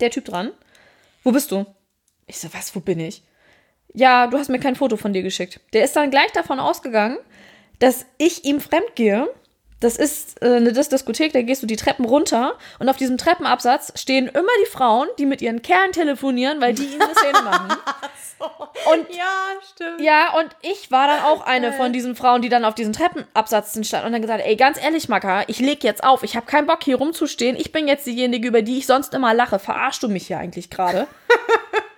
der Typ dran. Wo bist du? Ich so, was, wo bin ich? Ja, du hast mir kein Foto von dir geschickt. Der ist dann gleich davon ausgegangen, dass ich ihm fremd gehe. Das ist äh, eine Dis Diskothek, da gehst du die Treppen runter und auf diesem Treppenabsatz stehen immer die Frauen, die mit ihren Kerlen telefonieren, weil die ihnen eine Szene machen. Und Ja, stimmt. ja, und ich war dann auch eine von diesen Frauen, die dann auf diesen Treppenabsatz stand und dann gesagt, ey, ganz ehrlich, Maka, ich leg jetzt auf. Ich habe keinen Bock hier rumzustehen. Ich bin jetzt diejenige, über die ich sonst immer lache. Verarschst du mich hier eigentlich gerade?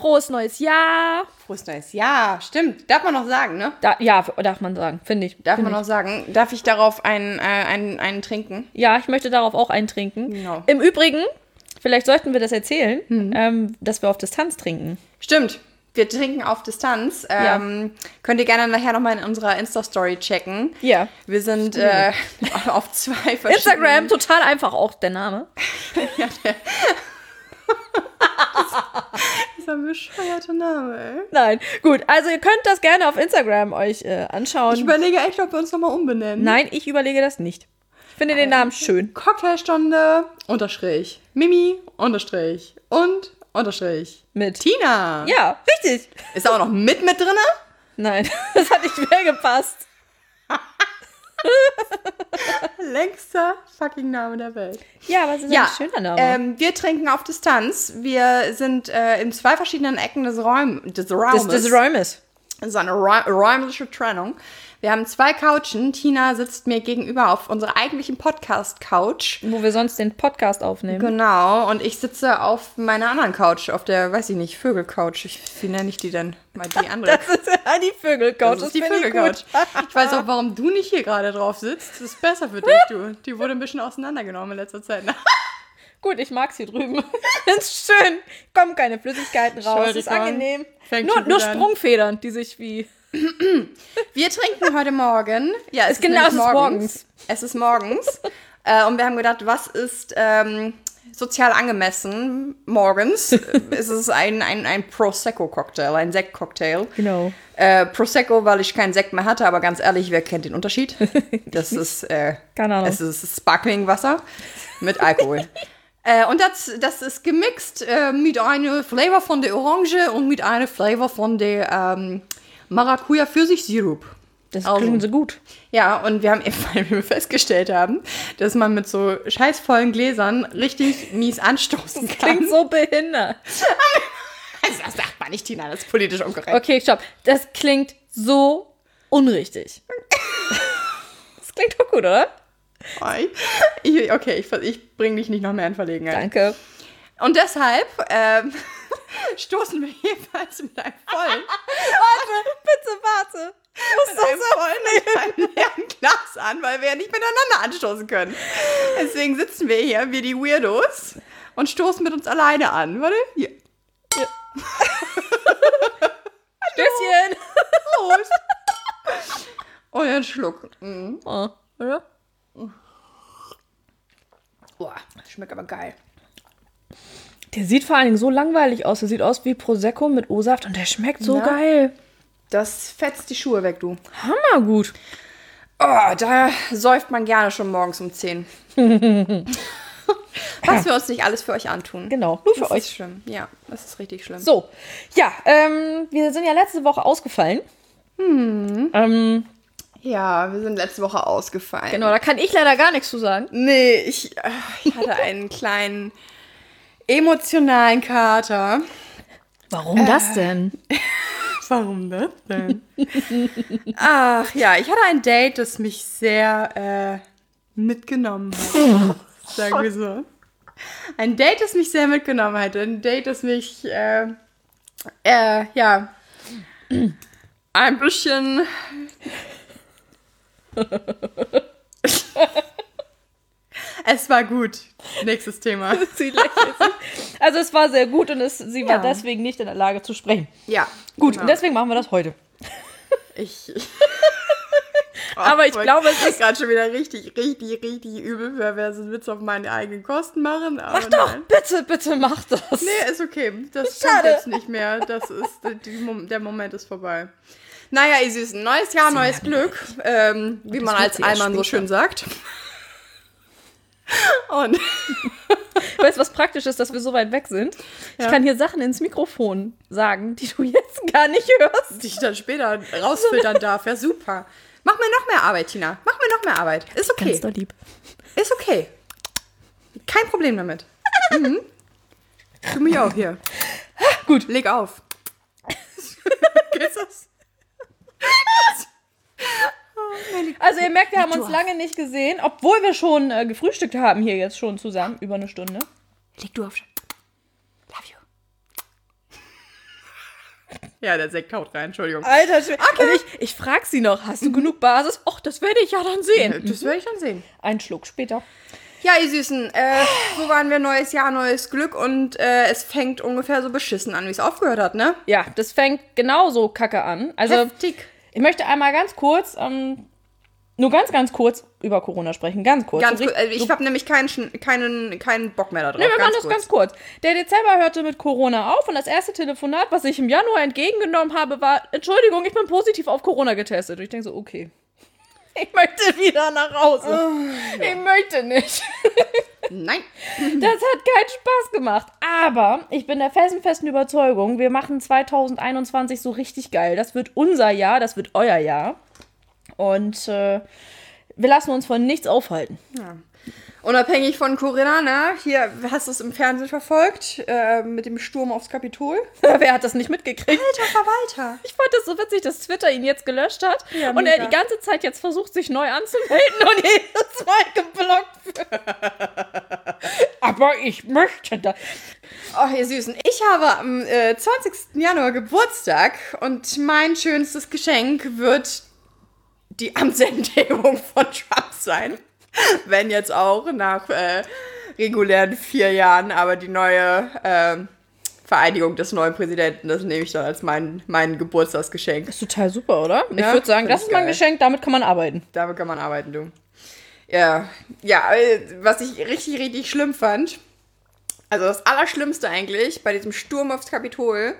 Frohes neues Jahr. Frohes neues Jahr. Stimmt. Darf man noch sagen, ne? Da, ja, darf man sagen, finde ich. Darf Find man ich. noch sagen. Darf ich darauf einen, äh, einen, einen trinken? Ja, ich möchte darauf auch eintrinken. Genau. Im Übrigen, vielleicht sollten wir das erzählen, ähm, dass wir auf Distanz trinken. Stimmt. Wir trinken auf Distanz. Ähm, Könnt ihr gerne nachher nochmal in unserer Insta-Story checken. Ja. Wir sind äh, auf zwei verschiedenen... Instagram, total einfach auch der Name. Dieser bescheuerte Name, ey. Nein, gut. Also ihr könnt das gerne auf Instagram euch äh, anschauen. Ich überlege echt, ob wir uns nochmal umbenennen. Nein, ich überlege das nicht. Ich finde den Namen schön. Cocktailstunde, Unterstrich. Mimi, Unterstrich. Und, Unterstrich. Mit. Tina. Ja, richtig. Ist auch noch mit mit drinne? Nein, das hat nicht mehr gepasst. Längster fucking Name der Welt. Ja, aber es ist Ja, ein schöner Name. ähm, wir trinken auf Distanz. Wir sind äh, in zwei verschiedenen Ecken des, Räum des Raumes. des, des Räumes. Das ist eine räu- räumliche Trennung. Wir haben zwei Couchen. Tina sitzt mir gegenüber auf unserer eigentlichen Podcast-Couch. Wo wir sonst den Podcast aufnehmen. Genau. Und ich sitze auf meiner anderen Couch, auf der, weiß ich nicht, Vögelcouch. Ich, wie nenne ich die denn? Mal die andere. Das ist ja die Vögelcouch. Das ist die ich Vögelcouch. gut. Ich weiß auch, warum du nicht hier gerade drauf sitzt. Das ist besser für dich, du. Die wurde ein bisschen auseinandergenommen in letzter Zeit. ne? Gut, ich mag's hier drüben. ist schön. Kommen keine Flüssigkeiten raus. Ist Entschuldigung. angenehm. Fängt Nur, nur. Sprungfedern, die sich wie. Wir trinken heute Morgen. Ja, es ist, genau, es ist morgens. Es ist morgens. äh, und wir haben gedacht, was ist ähm, sozial angemessen morgens? es ist ein, ein, ein Prosecco-Cocktail, ein Sektcocktail. Genau. Äh, Prosecco, weil ich keinen Sekt mehr hatte, aber ganz ehrlich, wer kennt den Unterschied? Das ist, äh, Keine Ahnung. es ist Sparkling-Wasser mit Alkohol. äh, und das, das ist gemixt äh, mit einem Flavor von der Orange und mit einem Flavor von der ähm, Maracuja-Pfirsich-Sirup. Das Also. klingt so gut. Ja, und wir haben eben, weil wir festgestellt haben, dass man mit so scheißvollen Gläsern richtig mies anstoßen kann. Klingt so behindert. Also, das sagt man nicht, Tina, das ist politisch unkorrekt. Okay, stopp. Das klingt so unrichtig. Das klingt doch gut, oder? Okay, ich, ich bringe dich nicht noch mehr in Verlegenheit. Danke. Und deshalb ähm, stoßen wir jeweils mit einem vollen, Warte, bitte warte. mit einem vollen, mit einem leeren Glas an, weil wir ja nicht miteinander anstoßen können. Deswegen sitzen wir hier, wir die Weirdos, und stoßen mit uns alleine an. Warte, hier. Stößchen. Prost. Und einen Schluck. Mhm. Oh, oder? Boah, schmeckt aber geil. Der sieht vor allen Dingen so langweilig aus. Der sieht aus wie Prosecco mit O-Saft und der schmeckt so Ja. geil. Das fetzt die Schuhe weg, du. Hammergut. Oh, da säuft man gerne schon morgens um 10. Was wir uns nicht alles für euch antun. Genau, nur für das euch. Ist schlimm. Ja, das ist richtig schlimm. So, ja, ähm, wir sind ja letzte Woche ausgefallen. Ähm, Ja, wir sind letzte Woche ausgefallen. genau, da kann ich leider gar nichts zu sagen. Nee, ich, äh, ich hatte einen kleinen emotionalen Kater. Warum das denn? Warum das denn? Ach ja, ich hatte ein Date, das mich sehr äh, mitgenommen hat. Sagen wir so. Ein Date, das mich sehr mitgenommen hat. Ein Date, das mich, äh, äh, ja, ein bisschen. es war gut. Nächstes Thema. Sie also es war sehr gut und es, sie war Ja. deswegen nicht in der Lage zu sprechen. Ja. Gut, genau. und deswegen machen wir das heute. Ich, Aber ich glaube, es ist. gerade schon wieder richtig, richtig, richtig übel, wer wer so einen Witz auf meine eigenen Kosten machen. Mach doch, nein. bitte, bitte mach das. Nee, ist okay. Das Schade. jetzt nicht mehr. Das ist, die, der Moment ist vorbei. Naja, ihr Süßen, neues Jahr, neues Glück. Ähm, wie man als Allmann so schön sagt. Und Weißt du, was praktisch ist, dass wir so weit weg sind? Ich Ja. kann hier Sachen ins Mikrofon sagen, die du jetzt gar nicht hörst. die ich dann später rausfiltern darf. Ja, super. Mach mir noch mehr Arbeit, Tina. Mach mir noch mehr Arbeit. Ist okay. Ganz doll lieb. Ist okay. Kein Problem damit. Mhm. Du mich auch hier. Gut. Leg auf. Geht's das? Also ihr merkt, wir haben uns lange nicht gesehen, obwohl wir schon äh, gefrühstückt haben hier jetzt schon zusammen, über eine Stunde. Leg du auf. Love you. Ja, der Sekt haut rein, Entschuldigung. Alter, okay. und ich, ich frag sie noch, hast du genug Basis? Och, das werde ich ja dann sehen. Das werde ich dann sehen. Ein Schluck später. Ja, ihr Süßen, äh, so waren wir neues Jahr, neues Glück und äh, es fängt ungefähr so beschissen an, wie es aufgehört hat, ne? Ja, das fängt genauso kacke an. Also, Heftig. ich möchte einmal ganz kurz, ähm, nur ganz, ganz kurz über Corona sprechen. Ganz kurz. Ganz richtig- Also ich habe nämlich keinen, keinen, keinen Bock mehr da drauf. Nee, wir machen das kurz. ganz kurz. Der Dezember hörte mit Corona auf und das erste Telefonat, was ich im Januar entgegengenommen habe, war: Entschuldigung, ich bin positiv auf Corona getestet. Und ich denke so: Okay. Ich möchte wieder nach Hause. Ich möchte nicht. Nein. Das hat keinen Spaß gemacht. Aber ich bin der felsenfesten Überzeugung, wir machen 2021 so richtig geil. Das wird unser Jahr, das wird euer Jahr. Und äh, wir lassen uns von nichts aufhalten. Unabhängig von Corinna, ne? Hier, hast du es im Fernsehen verfolgt? Äh, mit dem Sturm aufs Kapitol? Wer hat das nicht mitgekriegt? Alter Verwalter. Ich fand das so witzig, dass Twitter ihn jetzt gelöscht hat Ja, und er die ganze Zeit jetzt versucht, sich neu anzumelden und jedes Mal geblockt wird. Aber ich möchte das. Oh, ihr Süßen. Ich habe am äh, 20. Januar Geburtstag und mein schönstes Geschenk wird die Amtsenthebung von Trump sein. Wenn jetzt auch nach äh, regulären vier Jahren, aber die neue ähm, Vereidigung des neuen Präsidenten, das nehme ich dann als mein, mein Geburtstagsgeschenk. Das ist total super, oder? Ich Ja, würde sagen, das ich ist mein geil. Geschenk, damit kann man arbeiten. Damit kann man arbeiten, du. Ja, ja, äh, was ich richtig, richtig schlimm fand, also das Allerschlimmste eigentlich bei diesem Sturm aufs Kapitol,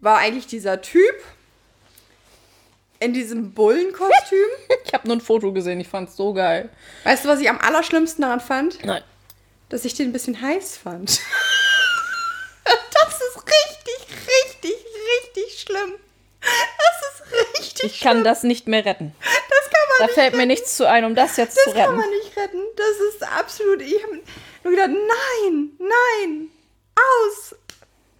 war eigentlich dieser Typ in diesem Bullenkostüm. Ich habe nur ein Foto gesehen, ich fand's so geil. weißt du, was ich am allerschlimmsten daran fand? Nein. Dass ich den ein bisschen heiß fand. das ist richtig, richtig, richtig schlimm. Das ist richtig Ich kann das nicht mehr retten. Das kann man Da nicht fällt mir nichts zu ein, um das jetzt zu Das kann retten. man nicht retten. Das ist absolut. Ich habe nur gedacht, nein, nein, aus.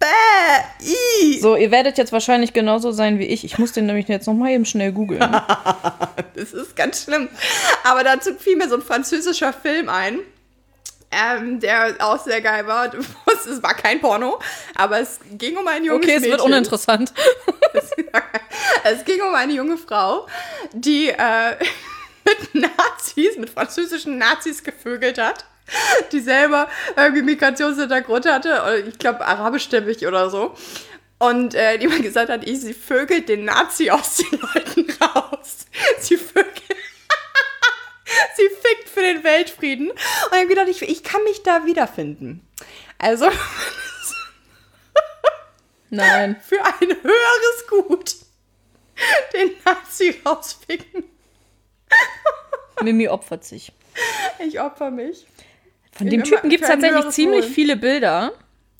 Bäh, i. So, ihr werdet jetzt wahrscheinlich genauso sein wie ich. Ich muss den nämlich jetzt noch mal eben schnell googeln. Das ist ganz schlimm. Aber dazu fiel mir so ein französischer Film ein, ähm, der auch sehr geil war. Es war kein Porno, aber es ging um ein junges Okay, es Mädchen. wird uninteressant. Es ging um eine junge Frau, die äh, mit Nazis, mit französischen Nazis gevögelt hat, die selber irgendwie Migrationshintergrund hatte, ich glaube arabischstämmig oder so. Und äh, die mal gesagt hat, ich, sie vögelt den Nazi aus den Leuten raus. Sie vögelt. sie fickt für den Weltfrieden. Und ich habe gedacht, ich, ich kann mich da wiederfinden. Also Nein. für ein höheres Gut den Nazi rausficken. Mimi opfert sich. Ich opfer mich. Von dem Typen gibt es tatsächlich ziemlich Wohl. viele Bilder.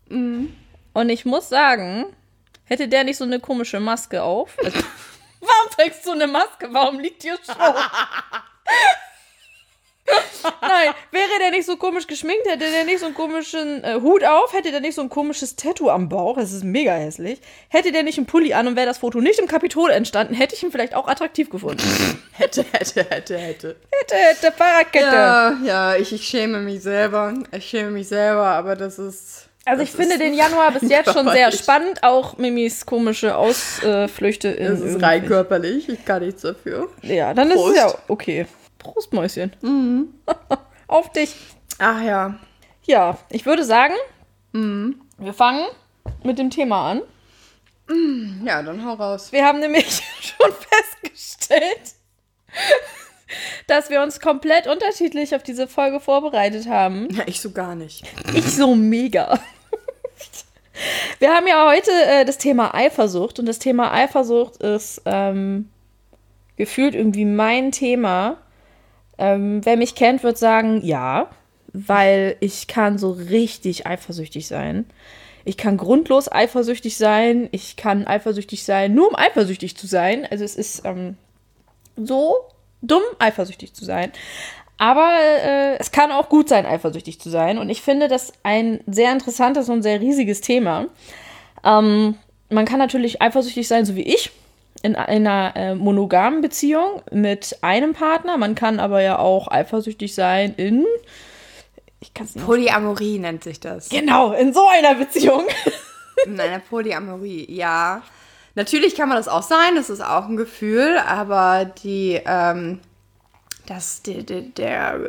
Und ich muss sagen, hätte der nicht so eine komische Maske auf. Also, warum trägst du eine Maske? Warum liegt hier Show? Nein, wäre der nicht so komisch geschminkt, hätte der nicht so einen komischen äh, Hut auf, hätte der nicht so ein komisches Tattoo am Bauch, das ist mega hässlich, hätte der nicht einen Pulli an und wäre das Foto nicht im Kapitol entstanden, hätte ich ihn vielleicht auch attraktiv gefunden. Hätte, hätte, hätte, hätte. hätte, hätte, Fahrradkette. Ja, ja, ich, ich schäme mich selber. Ich schäme mich selber, aber das ist. Also ich finde ist, den Januar bis jetzt schon sehr spannend, auch Mimis komische Ausflüchte in Das ist rein körperlich. Ich kann nichts dafür. Ja, dann ist Prost. es ja okay. Prost. Mhm. Auf dich. Ach ja. Ja, ich würde sagen, Mhm. wir fangen mit dem Thema an. Ja, dann hau raus. Wir haben nämlich schon festgestellt, dass wir uns komplett unterschiedlich auf diese Folge vorbereitet haben. Ja, ich so gar nicht. Ich so mega. Wir haben ja heute äh, das Thema Eifersucht und das Thema Eifersucht ist ähm, gefühlt irgendwie mein Thema. Ähm, wer mich kennt, wird sagen, ja, weil ich kann so richtig eifersüchtig sein. Ich kann grundlos eifersüchtig sein. Ich kann eifersüchtig sein, nur um eifersüchtig zu sein. Also es ist ähm, so dumm, eifersüchtig zu sein. Aber äh, es kann auch gut sein, eifersüchtig zu sein. Und ich finde das ein sehr interessantes und sehr riesiges Thema. Ähm, man kann natürlich eifersüchtig sein, so wie ich, in, in einer äh, monogamen Beziehung mit einem Partner. Man kann aber ja auch eifersüchtig sein in. Ich kann es nicht. Polyamorie nennt sich das. Genau, in so einer Beziehung. in einer Polyamorie, ja. Natürlich kann man das auch sein, das ist auch ein Gefühl, aber die. Ähm das, der, der, der,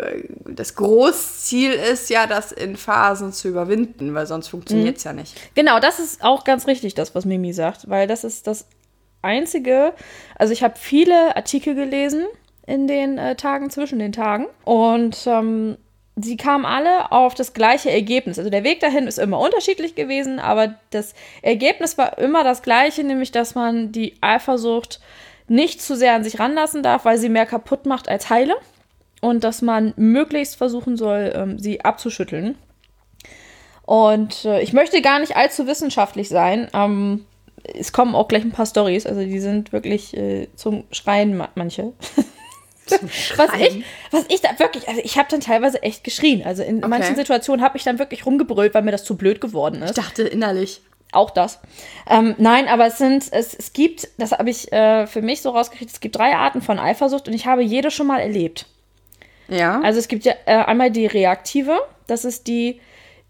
das Großziel ist ja, das in Phasen zu überwinden, weil sonst funktioniert es mhm. ja nicht. Genau, das ist auch ganz richtig, das, was Mimi sagt, weil das ist das Einzige. Also, ich habe viele Artikel gelesen in den äh, Tagen zwischen den Tagen und ähm, sie kamen alle auf das gleiche Ergebnis. Also, der Weg dahin ist immer unterschiedlich gewesen, aber das Ergebnis war immer das gleiche, nämlich dass man die Eifersucht nicht zu sehr an sich ranlassen darf, weil sie mehr kaputt macht als heile. Und dass man möglichst versuchen soll, ähm, sie abzuschütteln. Und äh, ich möchte gar nicht allzu wissenschaftlich sein. Ähm, es kommen auch gleich ein paar Stories, also die sind wirklich äh, zum Schreien manche. was ich, was ich da wirklich, also ich habe dann teilweise echt geschrien. Also in okay. manchen Situationen habe ich dann wirklich rumgebrüllt, weil mir das zu blöd geworden ist. Ich dachte innerlich. Auch das. Ähm, nein, aber es sind, es, es gibt, das habe ich äh, für mich so rausgekriegt, es gibt drei Arten von Eifersucht und ich habe jede schon mal erlebt. Ja. Also es gibt ja äh, einmal die reaktive, das ist die,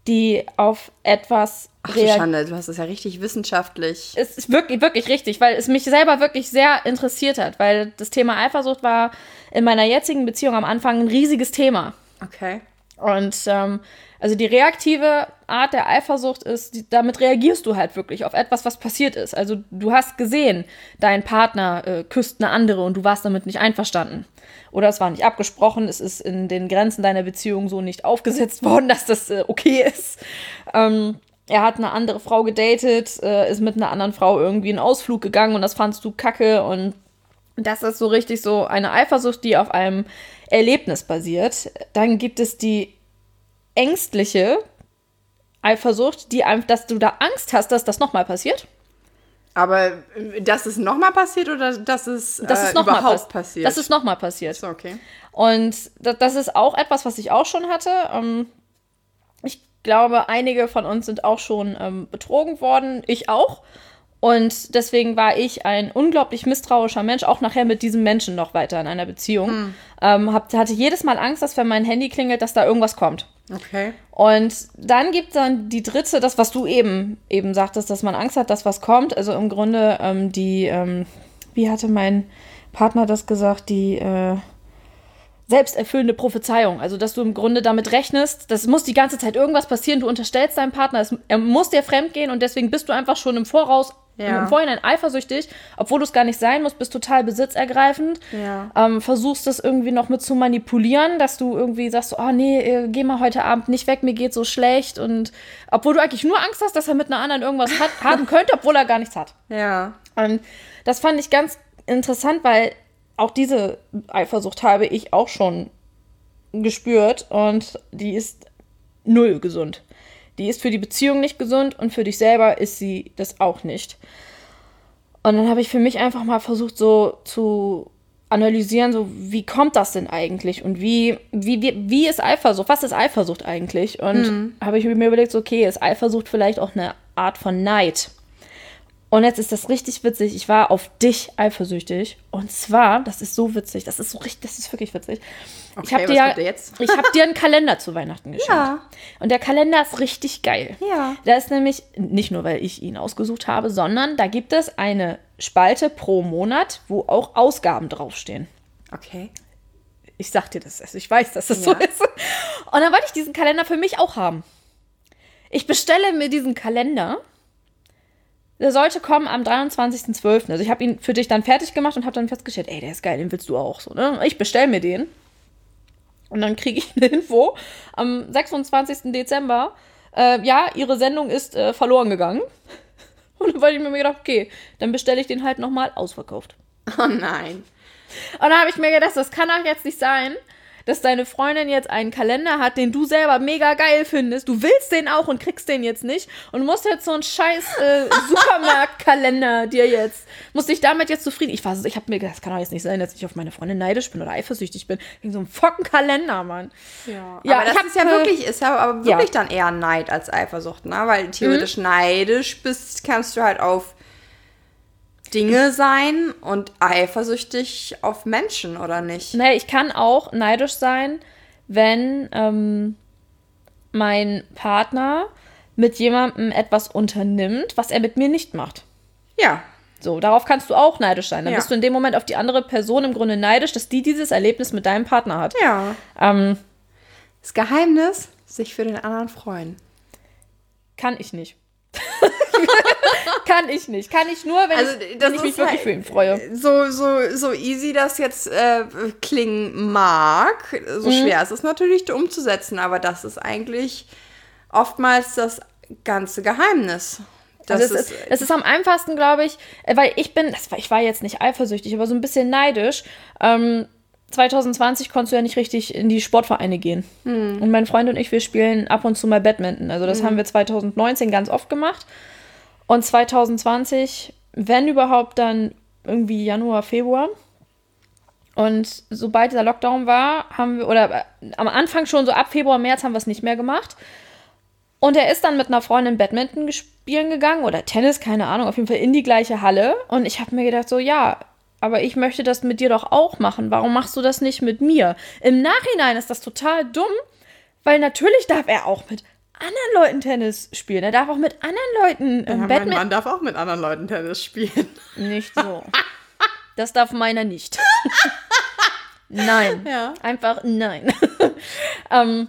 die auf etwas Ach du Schande, du hast das ja richtig wissenschaftlich. Es ist wirklich, wirklich richtig, weil es mich selber wirklich sehr interessiert hat, weil das Thema Eifersucht war in meiner jetzigen Beziehung am Anfang ein riesiges Thema. Okay. Und ähm, also die reaktive Art der Eifersucht ist, die, damit reagierst du halt wirklich auf etwas, was passiert ist. Also du hast gesehen, dein Partner äh, küsst eine andere und du warst damit nicht einverstanden. Oder es war nicht abgesprochen, es ist in den Grenzen deiner Beziehung so nicht aufgesetzt worden, dass das äh, okay ist. Ähm, er hat eine andere Frau gedatet, äh, ist mit einer anderen Frau irgendwie einen Ausflug gegangen und das fandst du kacke und das ist so richtig so eine Eifersucht, die auf einem Erlebnis basiert. Dann gibt es die ängstliche Eifersucht, die einfach, dass du da Angst hast, dass das nochmal passiert. Aber äh, dass es nochmal passiert oder dass es, dass es äh, überhaupt pass passiert? Dass es nochmal passiert. So, okay. Und das, das, ist auch etwas, was ich auch schon hatte. Ähm, ich glaube, einige von uns sind auch schon ähm, betrogen worden. Ich auch. Und deswegen war ich ein unglaublich misstrauischer Mensch, auch nachher mit diesem Menschen noch weiter in einer Beziehung. Hm. Ähm, hab, hatte jedes Mal Angst, dass wenn mein Handy klingelt, dass da irgendwas kommt. Okay. Und dann gibt es dann die dritte, das, was du eben, eben sagtest, dass man Angst hat, dass was kommt. Also im Grunde ähm, die, ähm, wie hatte mein Partner das gesagt, die äh, selbsterfüllende Prophezeiung. Also, dass du im Grunde damit rechnest, das muss die ganze Zeit irgendwas passieren. Du unterstellst deinem Partner, es, er muss dir fremd gehen und deswegen bist du einfach schon im Voraus ja. im Vorhinein eifersüchtig, obwohl du es gar nicht sein musst, bist total besitzergreifend. Ja. Ähm, versuchst das irgendwie noch mit zu manipulieren, dass du irgendwie sagst, oh nee, äh, geh mal heute Abend nicht weg, mir geht so schlecht. Und obwohl du eigentlich nur Angst hast, dass er mit einer anderen irgendwas hat, haben könnte, obwohl er gar nichts hat. Ja. Und das fand ich ganz interessant, weil auch diese Eifersucht habe ich auch schon gespürt und die ist null gesund. Die ist für die Beziehung nicht gesund und für dich selber ist sie das auch nicht. Und dann habe ich für mich einfach mal versucht, so zu analysieren, so wie kommt das denn eigentlich und wie, wie, wie, wie ist Eifersucht? Was ist Eifersucht eigentlich? Und mhm. habe ich mir überlegt, so, okay, ist Eifersucht vielleicht auch eine Art von Neid? Und jetzt ist das richtig witzig. Ich war auf dich eifersüchtig. Und zwar, das ist so witzig, das ist so richtig, das ist wirklich witzig. Okay, ich habe dir, jetzt? ich hab dir einen Kalender zu Weihnachten geschenkt. Ja. Und der Kalender ist richtig geil. Ja. Da ist nämlich, nicht nur, weil ich ihn ausgesucht habe, sondern da gibt es eine Spalte pro Monat, wo auch Ausgaben draufstehen. Okay. Ich sag dir das, also ich weiß, dass das ja. so ist. Und dann wollte ich diesen Kalender für mich auch haben. Ich bestelle mir diesen Kalender der sollte kommen am 23.12. Also ich habe ihn für dich dann fertig gemacht und habe dann festgestellt, ey, der ist geil, den willst du auch so, ne? Ich bestell mir den. Und dann kriege ich eine Info am 26. Dezember. Äh, ja, ihre Sendung ist äh, verloren gegangen. Und dann habe ich mir gedacht, okay, dann bestelle ich den halt nochmal ausverkauft. Oh nein. Und dann habe ich mir gedacht, das kann doch jetzt nicht sein, dass deine Freundin jetzt einen Kalender hat, den du selber mega geil findest. Du willst den auch und kriegst den jetzt nicht und musst jetzt so einen scheiß äh, Supermarktkalender dir jetzt, musst dich damit jetzt zufrieden. Ich war so, ich habe mir gedacht, das kann doch jetzt nicht sein, dass ich auf meine Freundin neidisch bin oder eifersüchtig bin. Wegen so einem fucking Kalender, Mann. Ja, Ja, aber ich das hab, ist ja äh, wirklich, ist ja aber ja. wirklich dann eher Neid als Eifersucht, ne? Weil theoretisch Mhm. neidisch bist, kannst du halt auf Dinge sein und eifersüchtig auf Menschen, oder nicht? Naja, ich kann auch neidisch sein, wenn ähm, mein Partner mit jemandem etwas unternimmt, was er mit mir nicht macht. Ja. So, darauf kannst du auch neidisch sein. Dann Ja. bist du in dem Moment auf die andere Person im Grunde neidisch, dass die dieses Erlebnis mit deinem Partner hat. Ja. Ähm, Das Geheimnis, sich für den anderen freuen. kann ich nicht. kann ich nicht. Kann ich nur, wenn Also, ich, wenn ich mich ist wirklich halt- für ihn freue. So, so, so easy das jetzt äh, klingen mag, Mhm. so schwer ist es natürlich umzusetzen, aber das ist eigentlich oftmals das ganze Geheimnis. Das Also es, ist, es ist am einfachsten, glaube ich, äh, weil ich bin, ich war jetzt nicht eifersüchtig, aber so ein bisschen neidisch. Ähm, 2020 konntest du ja nicht richtig in die Sportvereine gehen. Und mein Freund und ich, wir spielen ab und zu mal Badminton. Also das haben wir 2019 ganz oft gemacht. Und 2020, wenn überhaupt, dann irgendwie Januar, Februar. Und sobald dieser Lockdown war, haben wir, oder äh, am Anfang schon so ab Februar, März haben wir es nicht mehr gemacht. Und er ist dann mit einer Freundin Badminton spielen gegangen oder Tennis, keine Ahnung, auf jeden Fall in die gleiche Halle. Und ich habe mir gedacht, so ja, aber ich möchte das mit dir doch auch machen. Warum machst du das nicht mit mir? Im Nachhinein ist das total dumm, weil natürlich darf er auch mit anderen Leuten Tennis spielen. Er darf auch mit anderen Leuten ähm, Badminton. darf auch mit anderen Leuten Tennis spielen. Nicht so. Das darf meiner nicht. nein. Ja. Einfach nein. ähm,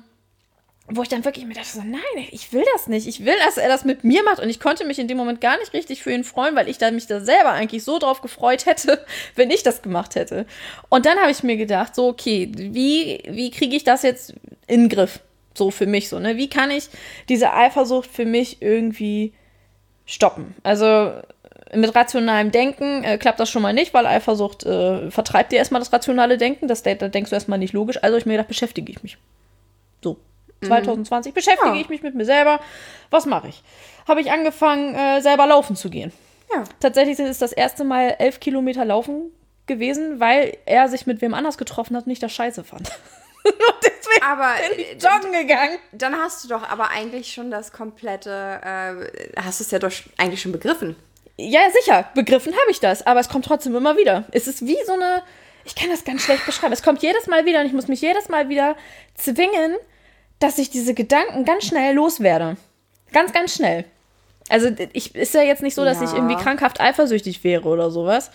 wo ich dann wirklich mir dachte, so, nein, ich will das nicht. Ich will, dass er das mit mir macht. Und ich konnte mich in dem Moment gar nicht richtig für ihn freuen, weil ich da mich da selber eigentlich so drauf gefreut hätte, wenn ich das gemacht hätte. Und dann habe ich mir gedacht, so, okay, wie, wie kriege ich das jetzt in den Griff? So für mich so, ne? Wie kann ich diese Eifersucht für mich irgendwie stoppen? Also mit rationalem Denken äh, klappt das schon mal nicht, weil Eifersucht äh, vertreibt dir erstmal das rationale Denken. Das, da denkst du erstmal nicht logisch. Also ich mir gedacht, beschäftige ich mich. So. 2020 beschäftige Ja. ich mich mit mir selber. Was mache ich? Habe ich angefangen, äh, selber laufen zu gehen. Ja. Tatsächlich ist es das erste Mal elf Kilometer laufen gewesen, weil er sich mit wem anders getroffen hat und ich das scheiße fand. deswegen Aber bin ich joggen gegangen. dann hast du doch aber eigentlich schon das komplette, äh, hast du es ja doch eigentlich schon begriffen. Ja, sicher, begriffen habe ich das, aber es kommt trotzdem immer wieder. Es ist wie so eine, ich kann das ganz schlecht beschreiben. Es kommt jedes Mal wieder und ich muss mich jedes Mal wieder zwingen, dass ich diese Gedanken ganz schnell loswerde. Ganz, ganz schnell. Also ich ist ja jetzt nicht so, dass Ja. ich irgendwie krankhaft eifersüchtig wäre oder sowas.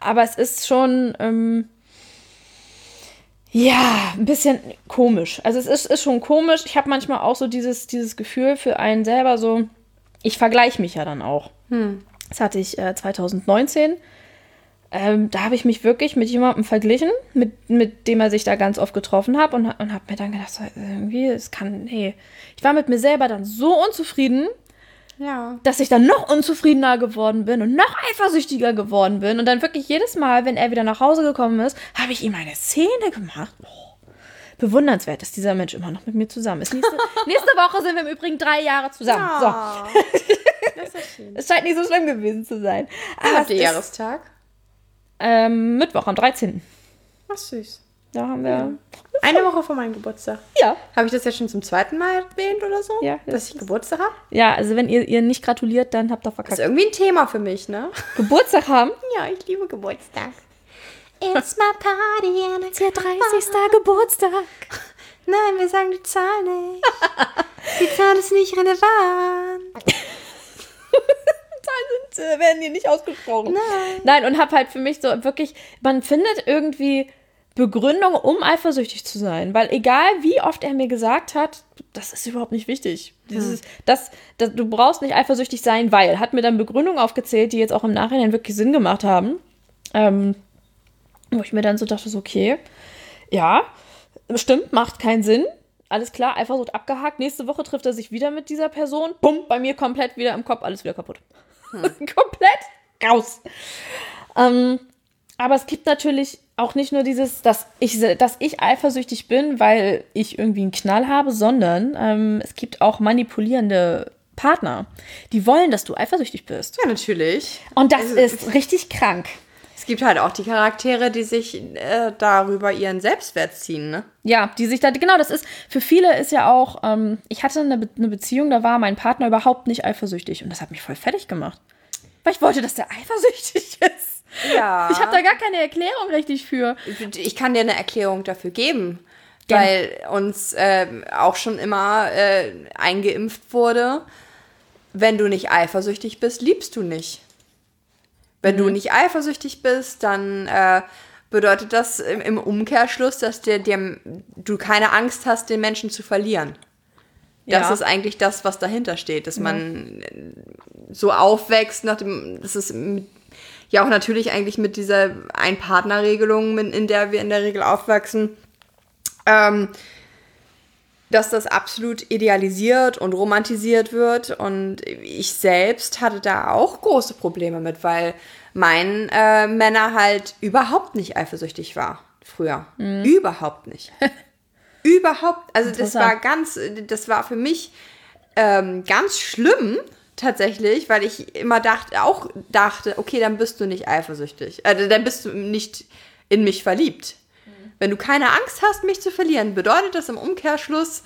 Aber es ist schon, ähm, ja, ein bisschen komisch. Also es ist, ist schon komisch. Ich habe manchmal auch so dieses, dieses Gefühl für einen selber so, ich vergleiche mich ja dann auch. Das hatte ich äh, 2019. Ähm, da habe ich mich wirklich mit jemandem verglichen, mit, mit dem er sich da ganz oft getroffen hat und, und habe mir dann gedacht, irgendwie, es kann, nee. Ich war mit mir selber dann so unzufrieden, Ja. dass ich dann noch unzufriedener geworden bin und noch eifersüchtiger geworden bin. Und dann wirklich jedes Mal, wenn er wieder nach Hause gekommen ist, habe ich ihm eine Szene gemacht. Oh, bewundernswert, dass dieser Mensch immer noch mit mir zusammen ist. Nächste, nächste Woche sind wir im Übrigen drei Jahre zusammen. So. Ah. Das ist ja schön. Es scheint nicht so schlimm gewesen zu sein. Wann Aber habt ihr Jahrestag? ähm, Mittwoch am 13. Ach, süß. Da haben wir. Eine Woche vor meinem Geburtstag. Ja. Habe ich das jetzt schon zum zweiten Mal erwähnt oder so? Ja, das Dass ich Geburtstag habe? Ja, also wenn ihr ihr nicht gratuliert, dann habt ihr Das verkackt. ist irgendwie ein Thema für mich, ne? Geburtstag haben. Ja, ich liebe Geburtstag. It's my party and it's Ihr 30. Geburtstag. Nein, wir sagen die Zahl nicht. Die Zahl ist nicht relevant. Zahlen sind, äh, werden hier nicht ausgesprochen. Nein. Nein, und hab halt für mich so wirklich, man findet irgendwie Begründung, um eifersüchtig zu sein. Weil egal wie oft er mir gesagt hat, das ist überhaupt nicht wichtig. Dieses, das, das, du brauchst nicht eifersüchtig sein, weil. Hat mir dann Begründungen aufgezählt, die jetzt auch im Nachhinein wirklich Sinn gemacht haben. Ähm, wo ich mir dann so dachte, so, okay, ja, stimmt, macht keinen Sinn. Alles klar, Eifersucht abgehakt. Nächste Woche trifft er sich wieder mit dieser Person. Bumm, bei mir komplett wieder im Kopf, alles wieder kaputt. komplett raus. Ähm, aber es gibt natürlich auch nicht nur dieses, dass ich, dass ich eifersüchtig bin, weil ich irgendwie einen Knall habe, sondern ähm, es gibt auch manipulierende Partner, die wollen, dass du eifersüchtig bist. Ja, natürlich. Und das ist richtig krank. Es gibt halt auch die Charaktere, die sich äh, darüber ihren Selbstwert ziehen, ne? Ja, die sich da, genau, das ist, für viele ist ja auch, ähm, ich hatte eine, Be eine Beziehung, da war mein Partner überhaupt nicht eifersüchtig und das hat mich voll fertig gemacht. Weil ich wollte, dass der eifersüchtig ist. Ja. Ich habe da gar keine Erklärung richtig für. Ich kann dir eine Erklärung dafür geben, Gerne. weil uns äh, auch schon immer äh, eingeimpft wurde, wenn du nicht eifersüchtig bist, liebst du nicht. Wenn mhm. du nicht eifersüchtig bist, dann äh, bedeutet das im, Umkehrschluss, dass dir, dir, du keine Angst hast, den Menschen zu verlieren. Das ja. ist eigentlich das, was dahinter steht, dass mhm. man so aufwächst, nach dem, das ist mit, ja auch natürlich eigentlich mit dieser Ein-Partner-Regelung, in der wir in der Regel aufwachsen, ähm, dass das absolut idealisiert und romantisiert wird. Und ich selbst hatte da auch große Probleme mit, weil mein äh, Männer halt überhaupt nicht eifersüchtig war früher. Mhm. Überhaupt nicht. überhaupt. Also das war ganz, das war für mich ähm, ganz schlimm tatsächlich, weil ich immer dachte, auch dachte, okay, dann bist du nicht eifersüchtig. Also dann bist du nicht in mich verliebt. Wenn du keine Angst hast, mich zu verlieren, bedeutet das im Umkehrschluss,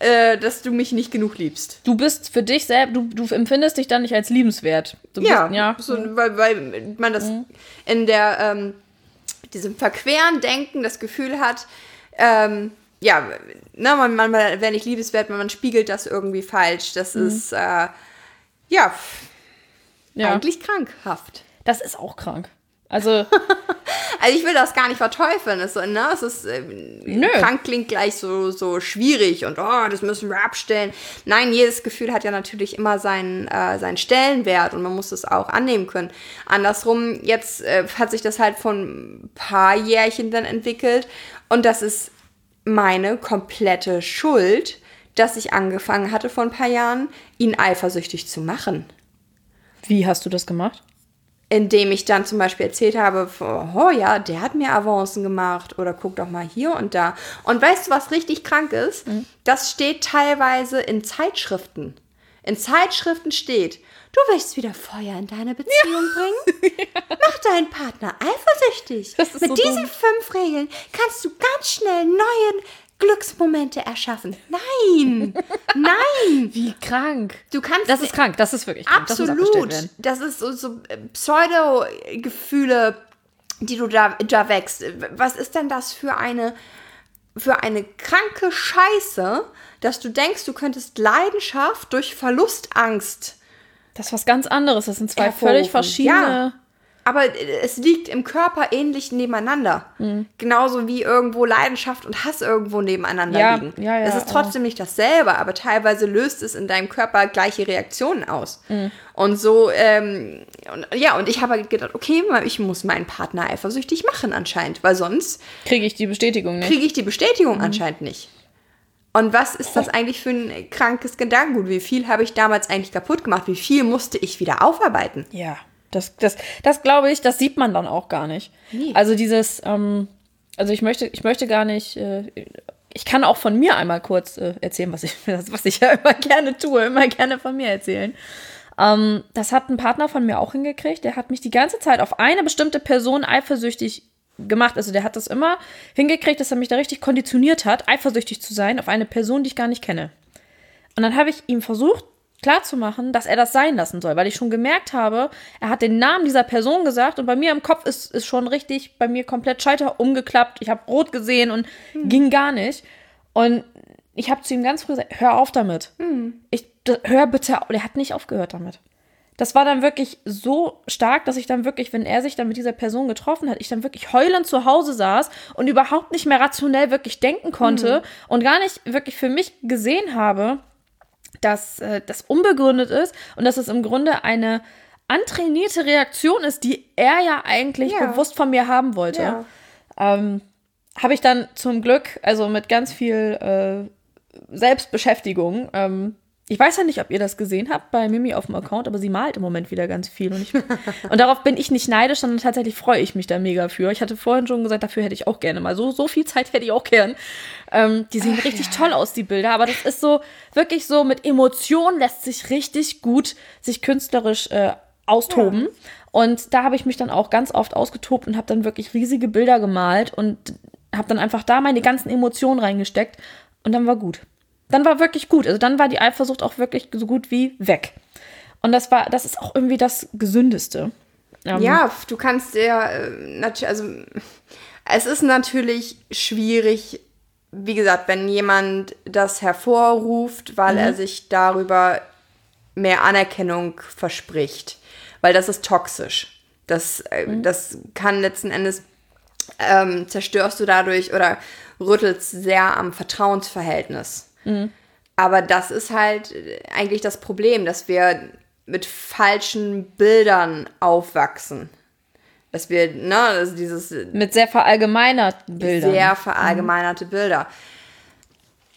äh, dass du mich nicht genug liebst. Du bist für dich selbst, du, du empfindest dich dann nicht als liebenswert. Du ja, bist, ja. So, weil, weil man das mhm. in der, ähm, diesem verqueren Denken das Gefühl hat, ähm, ja, ne, man, man, man wäre nicht liebenswert, man, man spiegelt das irgendwie falsch. Das mhm. ist, äh, ja, ja, eigentlich krankhaft. Das ist auch krank. Also, also ich will das gar nicht verteufeln. Es, ne, es ist äh, krank klingt gleich so, so schwierig und oh, das müssen wir abstellen. Nein, jedes Gefühl hat ja natürlich immer seinen, äh, seinen Stellenwert und man muss es auch annehmen können. Andersrum, jetzt äh, hat sich das halt von ein paar Jährchen dann entwickelt und das ist meine komplette Schuld, dass ich angefangen hatte vor ein paar Jahren, ihn eifersüchtig zu machen. Wie hast du das gemacht? indem ich dann zum Beispiel erzählt habe, oh ja, der hat mir Avancen gemacht oder guck doch mal hier und da. Und weißt du, was richtig krank ist? Mhm. Das steht teilweise in Zeitschriften. In Zeitschriften steht, du willst wieder Feuer in deine Beziehung ja. bringen? Mach deinen Partner eifersüchtig. Mit so diesen dumm. fünf Regeln kannst du ganz schnell neuen Glücksmomente erschaffen. Nein, nein. Wie krank. Du kannst. Das ist krank. Das ist wirklich krank. Absolut. Das, das ist so, so äh, Pseudo-Gefühle, die du da, da wächst. Was ist denn das für eine, für eine kranke Scheiße, dass du denkst, du könntest Leidenschaft durch Verlustangst. Das ist was ganz anderes. Das sind zwei erfolgen. völlig verschiedene. Ja aber es liegt im Körper ähnlich nebeneinander. Mhm. Genauso wie irgendwo Leidenschaft und Hass irgendwo nebeneinander ja, liegen. Ja, ja, es ist trotzdem nicht dasselbe, aber teilweise löst es in deinem Körper gleiche Reaktionen aus. Mhm. Und so, ähm, und, ja, und ich habe halt gedacht, okay, ich muss meinen Partner eifersüchtig machen anscheinend, weil sonst kriege ich die Bestätigung nicht. Kriege ich die Bestätigung mhm. anscheinend nicht. Und was ist das eigentlich für ein krankes Gedankengut? Wie viel habe ich damals eigentlich kaputt gemacht? Wie viel musste ich wieder aufarbeiten? Ja. Das, das, das glaube ich, das sieht man dann auch gar nicht. Nee. Also dieses, ähm, also ich möchte, ich möchte gar nicht, äh, ich kann auch von mir einmal kurz äh, erzählen, was ich, was ich ja immer gerne tue, immer gerne von mir erzählen. Ähm, das hat ein Partner von mir auch hingekriegt. Der hat mich die ganze Zeit auf eine bestimmte Person eifersüchtig gemacht. Also der hat das immer hingekriegt, dass er mich da richtig konditioniert hat, eifersüchtig zu sein auf eine Person, die ich gar nicht kenne. Und dann habe ich ihm versucht, klarzumachen, dass er das sein lassen soll, weil ich schon gemerkt habe, er hat den Namen dieser Person gesagt und bei mir im Kopf ist, ist schon richtig, bei mir komplett Scheiter umgeklappt. Ich habe rot gesehen und hm. ging gar nicht. Und ich habe zu ihm ganz früh gesagt, hör auf damit. Hm. Ich, hör bitte, auf. er hat nicht aufgehört damit. Das war dann wirklich so stark, dass ich dann wirklich, wenn er sich dann mit dieser Person getroffen hat, ich dann wirklich heulend zu Hause saß und überhaupt nicht mehr rationell wirklich denken konnte mhm. und gar nicht wirklich für mich gesehen habe, dass äh, das unbegründet ist und dass es im Grunde eine antrainierte Reaktion ist, die er ja eigentlich ja. bewusst von mir haben wollte. Ja. Ähm, habe ich dann zum Glück, also mit ganz viel äh, Selbstbeschäftigung, ähm, ich weiß ja nicht, ob ihr das gesehen habt bei Mimi auf dem Account, aber sie malt im Moment wieder ganz viel. Und, ich, und darauf bin ich nicht neidisch, sondern tatsächlich freue ich mich da mega für. Ich hatte vorhin schon gesagt, dafür hätte ich auch gerne mal. So, so viel Zeit hätte ich auch gern. Ähm, die sehen Ach, richtig ja. toll aus, die Bilder. Aber das ist so, wirklich so, mit Emotionen lässt sich richtig gut sich künstlerisch äh, austoben. Ja. Und da habe ich mich dann auch ganz oft ausgetobt und habe dann wirklich riesige Bilder gemalt und habe dann einfach da meine ganzen Emotionen reingesteckt. Und dann war gut dann war wirklich gut. Also dann war die Eifersucht auch wirklich so gut wie weg. Und das war, das ist auch irgendwie das Gesündeste. Ähm, ja, du kannst ja, äh, natürlich, also es ist natürlich schwierig, wie gesagt, wenn jemand das hervorruft, weil mhm. er sich darüber mehr Anerkennung verspricht. Weil das ist toxisch. Das, äh, mhm. das kann letzten Endes ähm, zerstörst du dadurch oder rüttelst sehr am Vertrauensverhältnis. Mhm. Aber das ist halt eigentlich das Problem, dass wir mit falschen Bildern aufwachsen. Dass wir, ne, also dieses. Mit sehr verallgemeinerten Bildern. Sehr verallgemeinerte mhm. Bilder.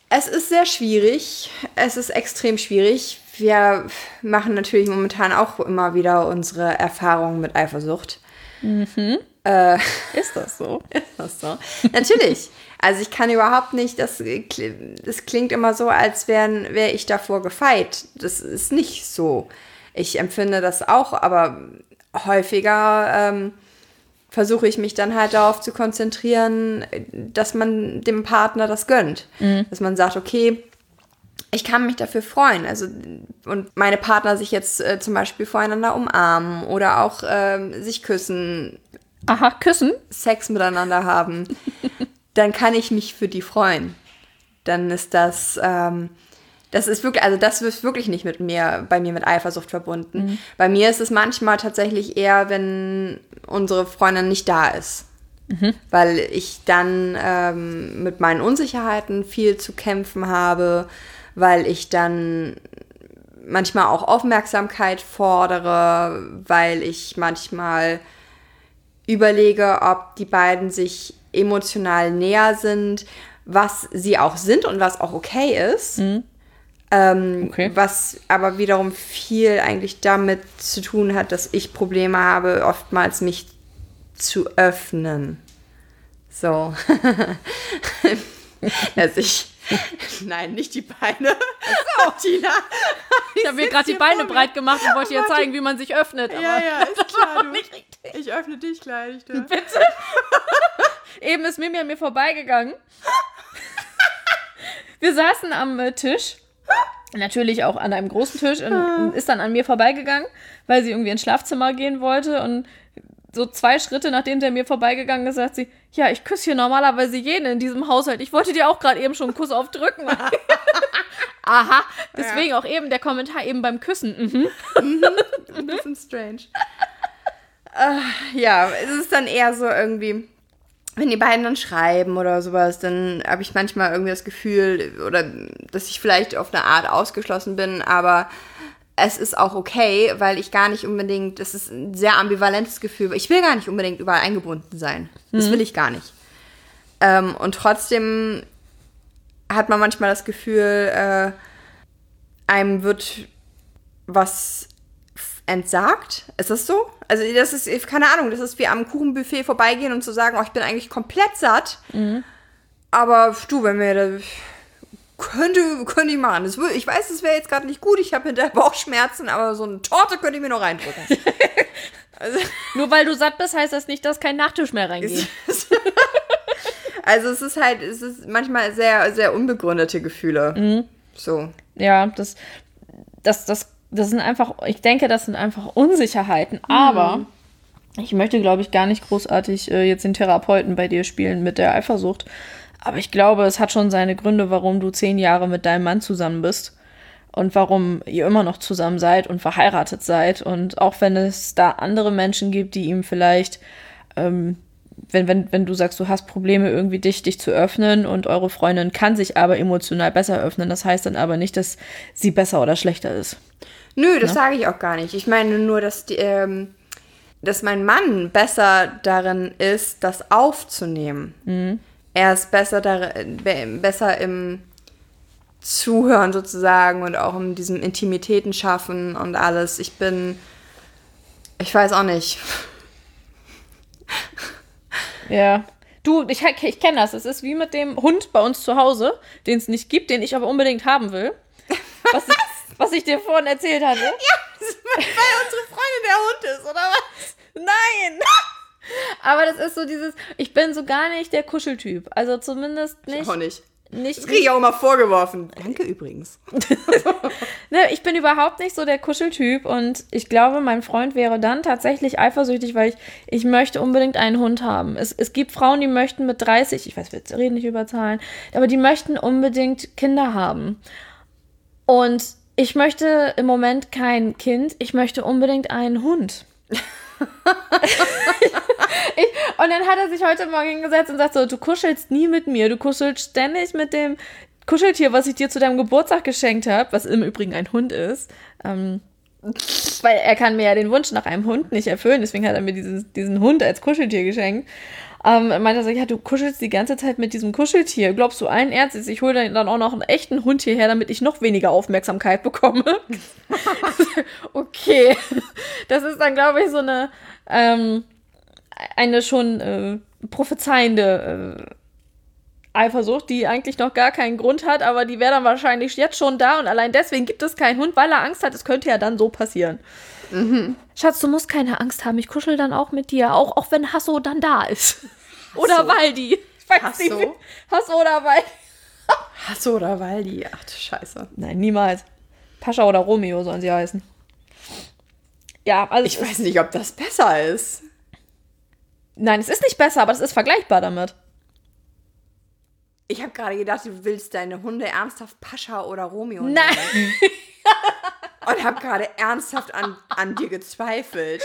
Es ist sehr schwierig. Es ist extrem schwierig. Wir machen natürlich momentan auch immer wieder unsere Erfahrungen mit Eifersucht. Mhm. Äh, ist das so? Ist das so? Natürlich. Also ich kann überhaupt nicht, das, das klingt immer so, als wäre wär ich davor gefeit. Das ist nicht so. Ich empfinde das auch, aber häufiger ähm, versuche ich mich dann halt darauf zu konzentrieren, dass man dem Partner das gönnt. Mhm. Dass man sagt, okay, ich kann mich dafür freuen. Also, und meine Partner sich jetzt äh, zum Beispiel voreinander umarmen oder auch äh, sich küssen. Aha, küssen? Sex miteinander haben. dann kann ich mich für die freuen. Dann ist das, ähm, das ist wirklich, also das ist wirklich nicht mit mir, bei mir mit Eifersucht verbunden. Mhm. Bei mir ist es manchmal tatsächlich eher, wenn unsere Freundin nicht da ist. Mhm. Weil ich dann ähm, mit meinen Unsicherheiten viel zu kämpfen habe, weil ich dann manchmal auch Aufmerksamkeit fordere, weil ich manchmal überlege, ob die beiden sich emotional näher sind, was sie auch sind und was auch okay ist. Mhm. Ähm, okay. Was aber wiederum viel eigentlich damit zu tun hat, dass ich Probleme habe, oftmals mich zu öffnen. So. dass ich. Nein, nicht die Beine. So, Tina. Ich habe mir gerade die Beine breit gemacht und wollte dir zeigen, wie man sich öffnet. ja, ja, ist klar. Du. Ich öffne dich gleich. Du. Bitte. Eben ist Mimi an mir vorbeigegangen. Wir saßen am äh, Tisch. Natürlich auch an einem großen Tisch und, und ist dann an mir vorbeigegangen, weil sie irgendwie ins Schlafzimmer gehen wollte. Und so zwei Schritte, nachdem der mir vorbeigegangen ist, sagt sie, ja, ich küsse hier normalerweise jeden in diesem Haushalt. Ich wollte dir auch gerade eben schon einen Kuss aufdrücken. Aha, deswegen ja. auch eben der Kommentar eben beim Küssen. Mhm. mhm. Ein bisschen strange. uh, ja, es ist dann eher so irgendwie, wenn die beiden dann schreiben oder sowas, dann habe ich manchmal irgendwie das Gefühl, oder dass ich vielleicht auf eine Art ausgeschlossen bin, aber es ist auch okay, weil ich gar nicht unbedingt, das ist ein sehr ambivalentes Gefühl, ich will gar nicht unbedingt überall eingebunden sein. Das mhm. will ich gar nicht. Ähm, und trotzdem hat man manchmal das Gefühl, äh, einem wird was entsagt. Ist das so? Also das ist, keine Ahnung, das ist wie am Kuchenbuffet vorbeigehen und zu sagen, oh, ich bin eigentlich komplett satt. Mhm. Aber du, wenn wir da könnte, könnte ich machen. Das, ich weiß, es wäre jetzt gerade nicht gut, ich habe hinterher Bauchschmerzen, aber so eine Torte könnte ich mir noch reindrücken. also, Nur weil du satt bist, heißt das nicht, dass kein Nachtisch mehr reingeht. also es ist halt, es ist manchmal sehr, sehr unbegründete Gefühle. Mhm. So. Ja, das, das, das das sind einfach, ich denke, das sind einfach Unsicherheiten, mhm. aber ich möchte, glaube ich, gar nicht großartig äh, jetzt den Therapeuten bei dir spielen mit der Eifersucht. Aber ich glaube, es hat schon seine Gründe, warum du zehn Jahre mit deinem Mann zusammen bist. und warum ihr immer noch zusammen seid und verheiratet seid. Und auch wenn es da andere Menschen gibt, die ihm vielleicht, ähm, wenn, wenn, wenn du sagst, du hast Probleme, irgendwie dich, dich zu öffnen und eure Freundin kann sich aber emotional besser öffnen, das heißt dann aber nicht, dass sie besser oder schlechter ist. Nö, das ja? sage ich auch gar nicht. Ich meine nur, dass die, ähm, dass mein Mann besser darin ist, das aufzunehmen. Mhm. Er ist besser, darin, besser im Zuhören sozusagen und auch in diesem Intimitäten schaffen und alles. Ich bin, ich weiß auch nicht. Ja. Du, ich, ich kenne das. Es ist wie mit dem Hund bei uns zu Hause, den es nicht gibt, den ich aber unbedingt haben will. Was, was? Was ich dir vorhin erzählt hatte. Ja, weil unsere Freundin der Hund ist, oder was? Nein! Aber das ist so dieses, ich bin so gar nicht der Kuscheltyp. Also zumindest nicht. Ich auch nicht. Nicht, das kriege ich auch immer vorgeworfen. Danke übrigens. ne, ich bin überhaupt nicht so der Kuscheltyp und ich glaube, mein Freund wäre dann tatsächlich eifersüchtig, weil ich, ich möchte unbedingt einen Hund haben. Es, es gibt Frauen, die möchten mit 30, ich weiß, wir reden nicht über Zahlen, aber die möchten unbedingt Kinder haben. Und ich möchte im Moment kein Kind, ich möchte unbedingt einen Hund. ich, und dann hat er sich heute Morgen hingesetzt und sagt so, du kuschelst nie mit mir, du kuschelst ständig mit dem Kuscheltier, was ich dir zu deinem Geburtstag geschenkt habe, was im Übrigen ein Hund ist. Ähm, weil er kann mir ja den Wunsch nach einem Hund nicht erfüllen, deswegen hat er mir diesen, diesen Hund als Kuscheltier geschenkt. Ähm, meinte er so, ja, du kuschelst die ganze Zeit mit diesem Kuscheltier. Glaubst du allen Ernstes, ich hole dann auch noch einen echten Hund hierher, damit ich noch weniger Aufmerksamkeit bekomme? okay. Das ist dann, glaube ich, so eine, ähm, eine schon äh, prophezeiende äh, Eifersucht, die eigentlich noch gar keinen Grund hat, aber die wäre dann wahrscheinlich jetzt schon da und allein deswegen gibt es keinen Hund, weil er Angst hat, es könnte ja dann so passieren. Mhm. Schatz, du musst keine Angst haben. Ich kuschel dann auch mit dir, auch, auch wenn Hasso dann da ist. Hasso. Oder Waldi. Ich weiß Hasso? nicht. Hasso oder Waldi. Hasso oder Waldi. Ach du Scheiße. Nein, niemals. Pascha oder Romeo sollen sie heißen. Ja, also. Ich weiß nicht, ob das besser ist. Nein, es ist nicht besser, aber es ist vergleichbar damit. Ich habe gerade gedacht, du willst deine Hunde ernsthaft Pascha oder Romeo nennen. Nein. und habe gerade ernsthaft an, an dir gezweifelt.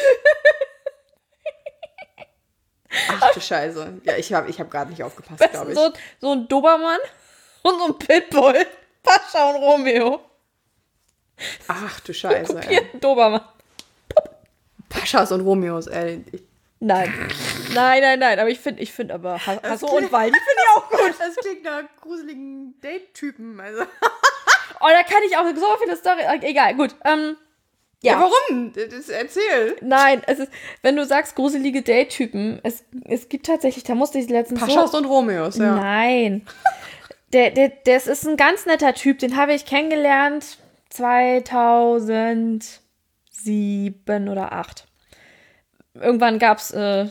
Ach du Scheiße. Ja, ich habe ich hab gerade nicht aufgepasst, glaube ich. So, so ein Dobermann und so ein Pitbull. Pascha und Romeo. Ach du Scheiße. Ey. Dobermann. Paschas und Romeos, ey. Nein. Nein, nein, nein. Aber ich finde, ich finde aber Hasso und Wald, die finde ich auch gut. Das klingt nach gruseligen Date-Typen. Also. Oh, da kann ich auch so viele Story. Egal, gut. Ähm, ja. ja. warum? Das erzähl. Nein, es ist, wenn du sagst gruselige Date-Typen, es, es gibt tatsächlich, da musste ich letztens. Paschas so, und Romeos, ja. Nein. der, der, das ist ein ganz netter Typ, den habe ich kennengelernt 2007 oder 2008. Irgendwann gab es äh,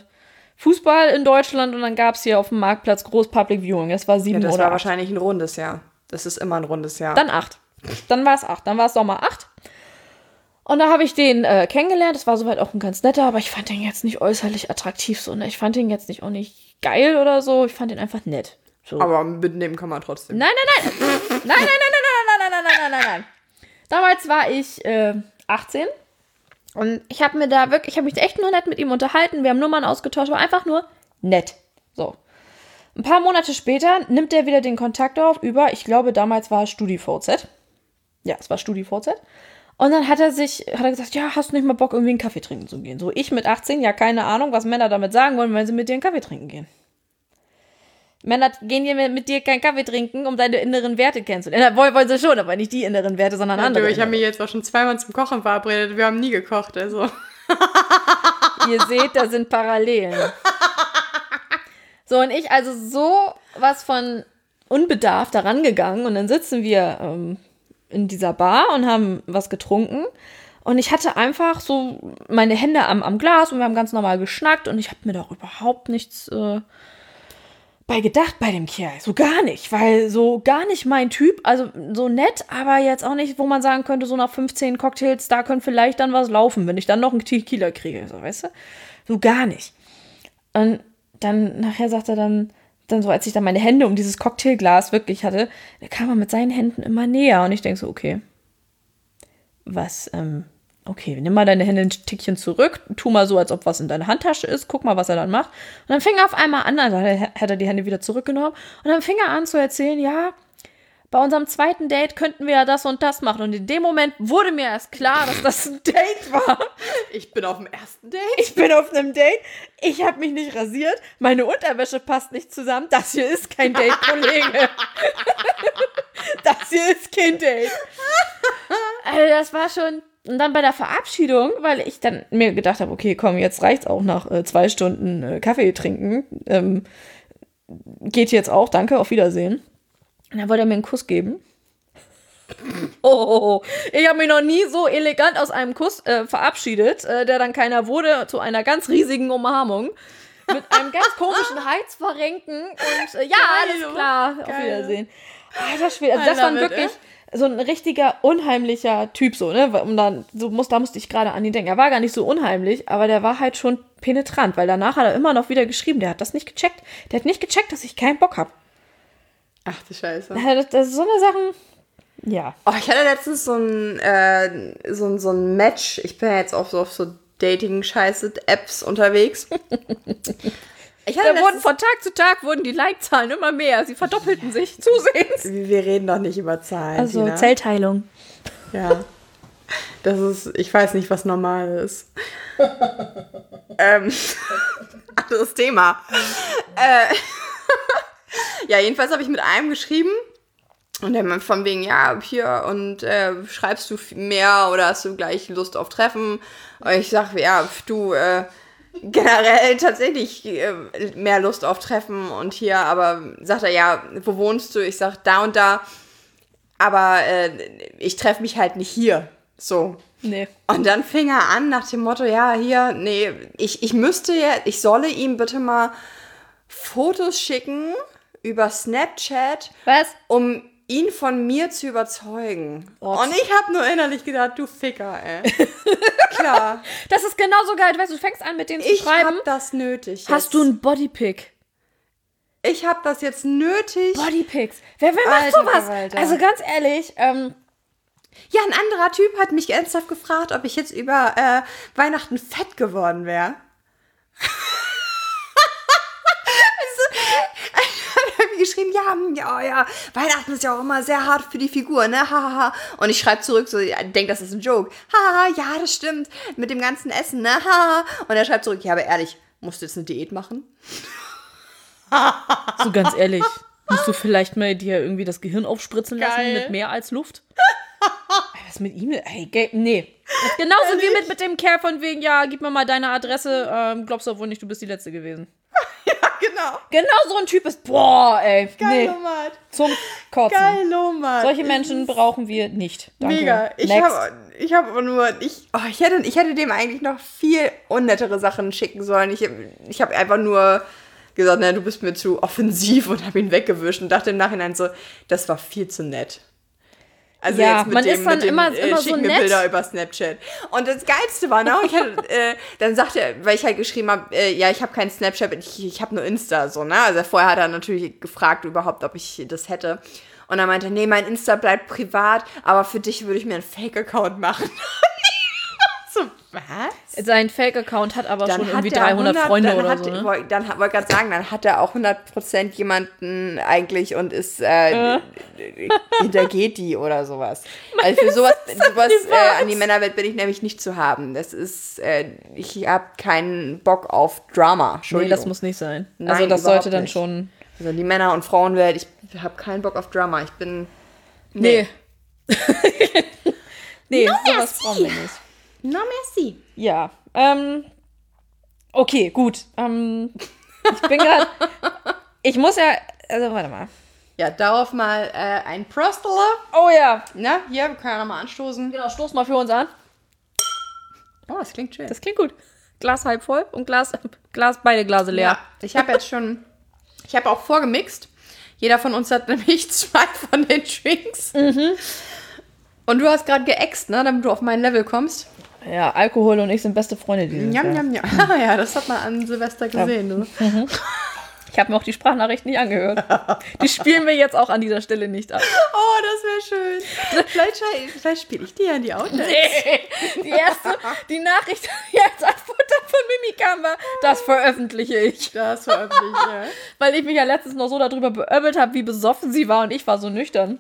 Fußball in Deutschland und dann gab es hier auf dem Marktplatz Groß Public Viewing. Das war sieben ja, das oder war acht. wahrscheinlich ein rundes Jahr. Das ist immer ein rundes Jahr. Dann acht. Dann war es acht. Dann war es Sommer acht. Und da habe ich den äh, kennengelernt. Das war soweit auch ein ganz netter, aber ich fand den jetzt nicht äußerlich attraktiv so. Ne? Ich fand den jetzt nicht auch nicht geil oder so. Ich fand den einfach nett. So. Aber mitnehmen kann man trotzdem. Nein, nein, nein. nein, nein, nein, nein, nein, nein, nein, nein, nein, nein, nein. Damals war ich äh, 18 und ich habe mir da wirklich, ich habe mich echt nur nett mit ihm unterhalten. Wir haben Nummern ausgetauscht, aber einfach nur nett. So. Ein paar Monate später nimmt er wieder den Kontakt auf über, ich glaube, damals war es StudiVZ. Ja, es war StudiVZ. Und dann hat er sich, hat er gesagt, ja, hast du nicht mal Bock, irgendwie einen Kaffee trinken zu gehen? So, ich mit 18, ja, keine Ahnung, was Männer damit sagen wollen, wenn sie mit dir einen Kaffee trinken gehen. Männer gehen hier mit dir keinen Kaffee trinken, um deine inneren Werte kennenzulernen. Wollen, wollen sie schon, aber nicht die inneren Werte, sondern ja, andere. Ich habe mich jetzt auch schon zweimal zum Kochen verabredet. Wir haben nie gekocht, also. Ihr seht, da sind Parallelen. So, und ich also so was von unbedarft daran gegangen und dann sitzen wir ähm, in dieser Bar und haben was getrunken. Und ich hatte einfach so meine Hände am, am Glas und wir haben ganz normal geschnackt und ich habe mir doch überhaupt nichts äh, bei gedacht bei dem Kerl. So gar nicht, weil so gar nicht mein Typ. Also so nett, aber jetzt auch nicht, wo man sagen könnte, so nach 15 Cocktails, da könnte vielleicht dann was laufen, wenn ich dann noch einen Tequila kriege, so weißt du? So gar nicht. Und dann nachher sagt er dann, dann so, als ich dann meine Hände um dieses Cocktailglas wirklich hatte, da kam er mit seinen Händen immer näher und ich denke so, okay, was, ähm, okay, nimm mal deine Hände ein Tickchen zurück, tu mal so, als ob was in deiner Handtasche ist, guck mal, was er dann macht. Und dann fing er auf einmal an, also hat er die Hände wieder zurückgenommen und dann fing er an zu erzählen, ja, bei unserem zweiten Date könnten wir ja das und das machen. Und in dem Moment wurde mir erst klar, dass das ein Date war. Ich bin auf dem ersten Date. Ich bin auf einem Date. Ich habe mich nicht rasiert. Meine Unterwäsche passt nicht zusammen. Das hier ist kein Date, Kollege. das hier ist kein Date. Also das war schon. Und dann bei der Verabschiedung, weil ich dann mir gedacht habe, okay, komm, jetzt reicht's auch nach äh, zwei Stunden äh, Kaffee trinken. Ähm, geht jetzt auch, danke, auf Wiedersehen. Und dann wollte er mir einen Kuss geben. Oh, ich habe mich noch nie so elegant aus einem Kuss äh, verabschiedet, äh, der dann keiner wurde, zu einer ganz riesigen Umarmung. Mit einem ganz komischen Halsverrenken und äh, ja, alles klar, auf Geil. Wiedersehen. Alter Schwede, also das war wirklich so ein richtiger unheimlicher Typ, so, ne? Um dann, so muss, da musste ich gerade an ihn denken. Er war gar nicht so unheimlich, aber der war halt schon penetrant, weil danach hat er immer noch wieder geschrieben, der hat das nicht gecheckt. Der hat nicht gecheckt, dass ich keinen Bock habe. Ach du Scheiße. Das, ist so eine Sachen. Ja. Oh, ich hatte letztens so ein, äh, so, ein- so ein Match. Ich bin ja jetzt auch so auf so Dating-Scheiße-Apps unterwegs. Ich hatte Da wurden von Tag zu Tag wurden die Like-Zahlen immer mehr. Sie verdoppelten sich zusehends. wir reden doch nicht über Zahlen. Also Tina. Zellteilung. Ja. Das ist, ich weiß nicht, was normal ist. ähm, anderes Thema. Äh, ja, jedenfalls habe ich mit einem geschrieben. Und meint von wegen, ja, hier, und äh, schreibst du mehr oder hast du gleich Lust auf Treffen? Und ich sag, ja, du, äh, generell tatsächlich äh, mehr Lust auf Treffen und hier, aber sagt er, ja, wo wohnst du? Ich sag, da und da aber äh, ich treffe mich halt nicht hier. So. Nee. Und dann fing er an nach dem Motto, ja, hier, nee, ich, ich müsste ja, ich solle ihm bitte mal Fotos schicken über Snapchat, Was? um ihn von mir zu überzeugen. Oh. Und ich habe nur innerlich gedacht, du Ficker, ey. Klar, Das ist genauso geil. Weißt du, du fängst an, mit denen zu ich schreiben. habe das nötig. Hast jetzt. du einen Bodypick? Ich habe das jetzt nötig. Bodypicks. Wer, wer macht Alter sowas? Verwalter. Also ganz ehrlich, ähm, Ja, ein anderer Typ hat mich ernsthaft gefragt, ob ich jetzt über äh, Weihnachten fett geworden wäre. also, er hat mir geschrieben, ja, hm, ja, ja, Weihnachten ist ja auch immer sehr hart für die Figur, ne, hahaha. Und ich schreibe zurück, so, ja, denk, das ist ein Joke. Haha, ja, das stimmt, mit dem ganzen Essen, ne, haha. Und er schreibt zurück, ja, aber ehrlich, musst du jetzt eine Diät machen? so ganz ehrlich, musst du vielleicht mal dir irgendwie das Gehirn aufspritzen lassen Geil. mit mehr als Luft? Was mit ihm? Ey, nee. Genauso wie mit, mit dem Kerl von wegen, ja, gib mir mal deine Adresse, ähm, glaubst du wohl nicht, du bist die Letzte gewesen. Ja, genau. Genau so ein Typ ist, boah, ey, nee, Geilomat. zum Kotzen. Geilomat. Solche Menschen brauchen wir nicht. Danke. Mega. Ich habe ich hab aber nur, ich, oh, ich, hätte, ich hätte dem eigentlich noch viel unnettere Sachen schicken sollen. Ich, ich habe einfach nur gesagt, na, du bist mir zu offensiv und habe ihn weggewischt und dachte im Nachhinein so, das war viel zu nett. Also Ja, jetzt mit man dem, ist dann mit dem, immer- äh, immer so nett. Bilder über Snapchat. Und das Geilste war, ne, ich hatte, äh, dann sagte er, weil ich halt geschrieben habe, äh, ja, ich habe kein Snapchat, ich, ich habe nur Insta, so, ne? Also vorher hat er natürlich gefragt überhaupt, ob ich das hätte. Und er meinte, nee, mein Insta bleibt privat, aber für dich würde ich mir einen Fake-Account machen. so, was? Sein Fake-Account hat aber schon irgendwie der 300 100 Freunde dann oder hat, so. Ne? Dann wollte gerade sagen, dann hat er auch 100% jemanden eigentlich und ist äh, hintergeht die oder sowas. Also für sowas, sowas äh, an die Männerwelt bin ich nämlich nicht zu haben. Das ist, äh, ich habe keinen Bock auf Drama. Nee, das muss nicht sein. Nein, also das sollte dann nicht. schon. also die Männer- und Frauenwelt, ich habe keinen Bock auf Drama. Ich bin Nee. nee, No sowas brauchen wir nicht. No merci. Ja. Ähm, okay, gut. Ähm, ich bin gerade. ich muss ja. Also, warte mal. Ja, darauf mal äh, ein Prostler. Oh ja. Na, hier, wir können ja nochmal anstoßen. Genau, stoß mal für uns an. Oh, das klingt schön. Das klingt gut. Glas halb voll und Glas, Glas beide Glase leer. Ja, ich habe jetzt schon, ich habe auch vorgemixt. Jeder von uns hat nämlich zwei von den Drinks. Und du hast gerade geäxt, ne, damit du auf mein Level kommst. Ja, Alkohol und ich sind beste Freunde dieses Jam, Jahr. jam, jam. ja, das hat man an Silvester gesehen. Du. Ich habe mir auch die Sprachnachricht nicht angehört. Die spielen wir jetzt auch an dieser Stelle nicht ab. Oh, das wäre schön. Vielleicht, vielleicht spiele ich die ja in die Outtakes. Nee, die erste, die Nachricht, die jetzt als Futter von Mimi kam, war, das veröffentliche ich. Das veröffentliche ich, ja. Weil ich mich ja letztens noch so darüber beömmelt habe, wie besoffen sie war und ich war so nüchtern.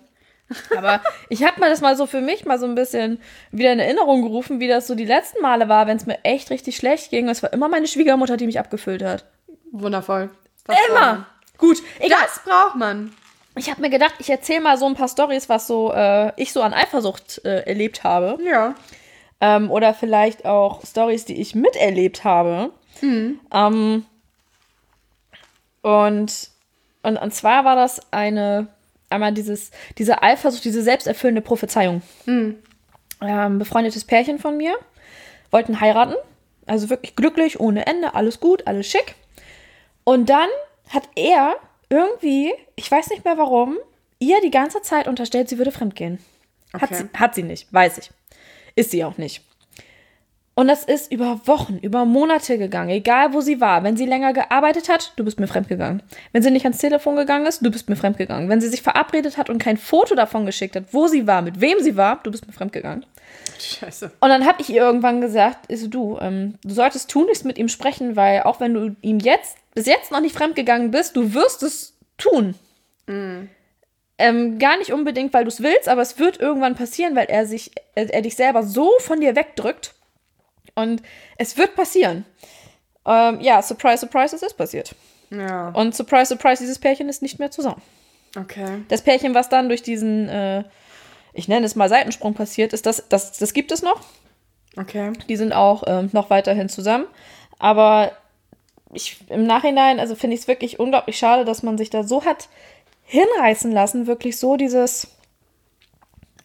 Aber ich habe mir das mal so für mich mal so ein bisschen wieder in Erinnerung gerufen, wie das so die letzten Male war, wenn es mir echt richtig schlecht ging. Es war immer meine Schwiegermutter, die mich abgefüllt hat. Wundervoll. Was Immer. Gut, egal. Das braucht man. Ich habe mir gedacht, ich erzähle mal so ein paar Stories, was so äh, ich so an Eifersucht äh, erlebt habe. Ja. Ähm, oder vielleicht auch Stories, die ich miterlebt habe. Ähm, und, und, und zwar war das eine, einmal dieses, diese Eifersucht, diese selbsterfüllende Prophezeiung. Ähm, befreundetes Pärchen von mir, wollten heiraten. Also wirklich glücklich, ohne Ende, alles gut, alles schick. Und dann hat er irgendwie, ich weiß nicht mehr warum, ihr die ganze Zeit unterstellt, sie würde fremdgehen. Hat, Okay. sie, hat sie nicht, weiß ich. Ist sie auch nicht. Und das ist über Wochen, über Monate gegangen, egal wo sie war. Wenn sie länger gearbeitet hat, du bist mir fremdgegangen. Wenn sie nicht ans Telefon gegangen ist, du bist mir fremdgegangen. Wenn sie sich verabredet hat und kein Foto davon geschickt hat, wo sie war, mit wem sie war, du bist mir fremdgegangen. Scheiße. Und dann habe ich ihr irgendwann gesagt, so, du, ähm, du solltest tunlichst mit ihm sprechen, weil auch wenn du ihm jetzt, bis jetzt noch nicht fremdgegangen bist, du wirst es tun. Ähm, gar nicht unbedingt, weil du es willst, aber es wird irgendwann passieren, weil er sich, er, er dich selber so von dir wegdrückt. Und es wird passieren. Ähm, ja, surprise, surprise, es ist passiert. Ja. Und surprise, surprise, dieses Pärchen ist nicht mehr zusammen. Okay. Das Pärchen, was dann durch diesen, äh, ich nenne es mal Seitensprung passiert ist, das, das, das gibt es noch. Okay. Die sind auch ähm, noch weiterhin zusammen. Aber ich, im Nachhinein, also finde ich es wirklich unglaublich schade, dass man sich da so hat hinreißen lassen, wirklich so dieses.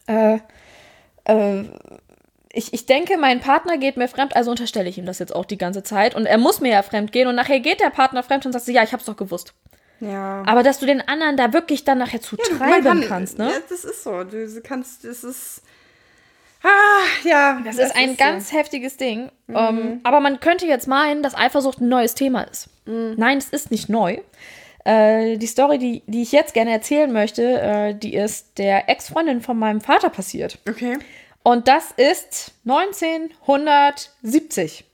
Äh, äh, ich, ich denke, mein Partner geht mir fremd, also unterstelle ich ihm das jetzt auch die ganze Zeit. Und er muss mir ja fremd gehen. Und nachher geht der Partner fremd und sagt, so, ja, ich hab's doch gewusst. Ja. Aber dass du den anderen da wirklich dann nachher zu Man treiben kannst, ne? Ja, das ist so. Du kannst, das ist. Ah, ja. Das ist ein so. ganz heftiges Ding. Ähm, aber man könnte jetzt meinen, dass Eifersucht ein neues Thema ist. Nein, es ist nicht neu. Äh, die Story, die, die ich jetzt gerne erzählen möchte, äh, die ist der Ex-Freundin von meinem Vater passiert. Okay. Und das ist 1970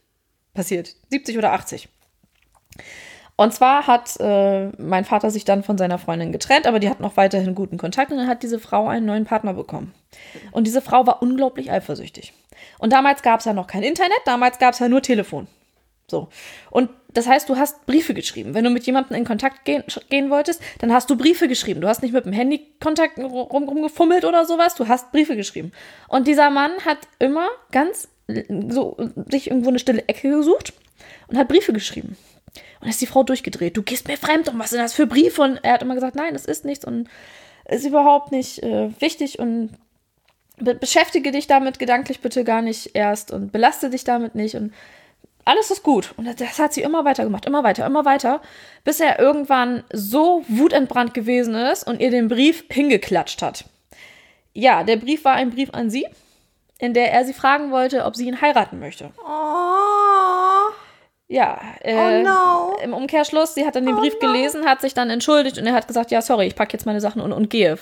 passiert. 70 oder 80. Und zwar hat äh, mein Vater sich dann von seiner Freundin getrennt, aber die hat noch weiterhin guten Kontakt und dann hat diese Frau einen neuen Partner bekommen. Und diese Frau war unglaublich eifersüchtig. Und damals gab es ja noch kein Internet, damals gab es ja nur Telefon. So. Und das heißt, du hast Briefe geschrieben. Wenn du mit jemandem in Kontakt gehen, gehen wolltest, dann hast du Briefe geschrieben. Du hast nicht mit dem Handy Kontakt rum, rumgefummelt oder sowas, du hast Briefe geschrieben. Und dieser Mann hat immer ganz so sich irgendwo eine stille Ecke gesucht und hat Briefe geschrieben. Und ist die Frau durchgedreht. Du gehst mir fremd und was sind das für Briefe? Und er hat immer gesagt, nein, es ist nichts und ist überhaupt nicht äh, wichtig und be beschäftige dich damit gedanklich bitte gar nicht erst und belaste dich damit nicht und alles ist gut. Und das hat sie immer weiter gemacht, immer weiter, immer weiter, bis er irgendwann so wutentbrannt gewesen ist und ihr den Brief hingeklatscht hat. Ja, der Brief war ein Brief an sie, in der er sie fragen wollte, ob sie ihn heiraten möchte. Oh. Ja, äh, Oh no. im Umkehrschluss, sie hat dann den Brief gelesen, hat sich dann entschuldigt und er hat gesagt, ja, sorry, ich packe jetzt meine Sachen und, und gehe.